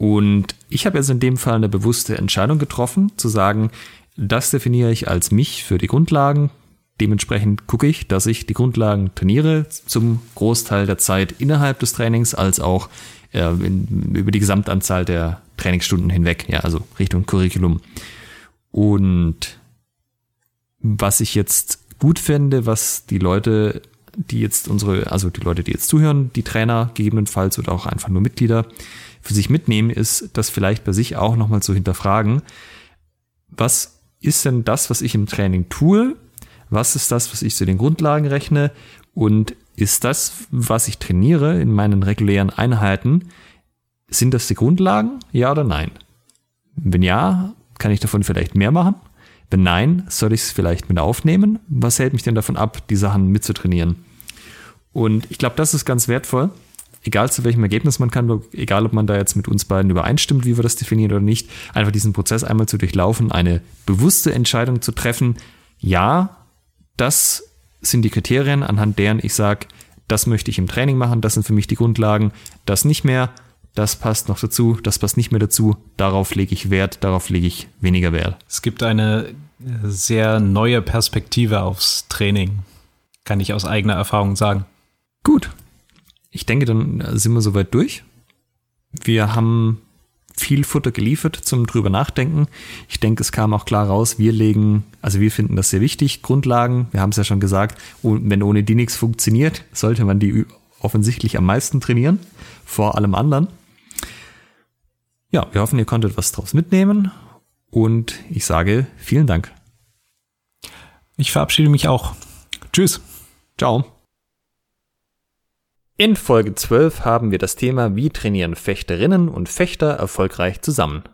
Und ich habe jetzt in dem Fall eine bewusste Entscheidung getroffen, zu sagen, das definiere ich als mich für die Grundlagen. Dementsprechend gucke ich, dass ich die Grundlagen trainiere, zum Großteil der Zeit innerhalb des Trainings, als auch äh, in, über die Gesamtanzahl der Trainingsstunden hinweg, ja, also Richtung Curriculum. Und was ich jetzt gut fände, was die Leute, die jetzt unsere, also die Leute, die jetzt zuhören, die Trainer gegebenenfalls oder auch einfach nur Mitglieder, für sich mitnehmen, ist, das vielleicht bei sich auch nochmal zu hinterfragen, was ist denn das, was ich im Training tue? Was ist das, was ich zu den Grundlagen rechne? Und ist das, was ich trainiere in meinen regulären Einheiten, sind das die Grundlagen? Ja oder nein? Wenn ja, kann ich davon vielleicht mehr machen? Wenn nein, soll ich es vielleicht mit aufnehmen? Was hält mich denn davon ab, die Sachen mitzutrainieren? Und ich glaube, das ist ganz wertvoll, egal zu welchem Ergebnis man kann, egal ob man da jetzt mit uns beiden übereinstimmt, wie wir das definieren oder nicht, einfach diesen Prozess einmal zu durchlaufen, eine bewusste Entscheidung zu treffen, ja, das sind die Kriterien, anhand deren ich sage, das möchte ich im Training machen, das sind für mich die Grundlagen, das nicht mehr, das passt noch dazu, das passt nicht mehr dazu, darauf lege ich Wert, darauf lege ich weniger Wert. Es gibt eine sehr neue Perspektive aufs Training, kann ich aus eigener Erfahrung sagen. Gut, ich denke, dann sind wir soweit durch. Wir haben viel Futter geliefert zum drüber nachdenken. Ich denke, es kam auch klar raus, wir legen, also wir finden das sehr wichtig, Grundlagen. Wir haben es ja schon gesagt, wenn ohne die nichts funktioniert, sollte man die offensichtlich am meisten trainieren, vor allem anderen. Ja, wir hoffen, ihr konntet was draus mitnehmen und ich sage vielen Dank. Ich verabschiede mich auch. Tschüss. Ciao. In Folge 12 haben wir das Thema Wie trainieren Fechterinnen und Fechter erfolgreich zusammen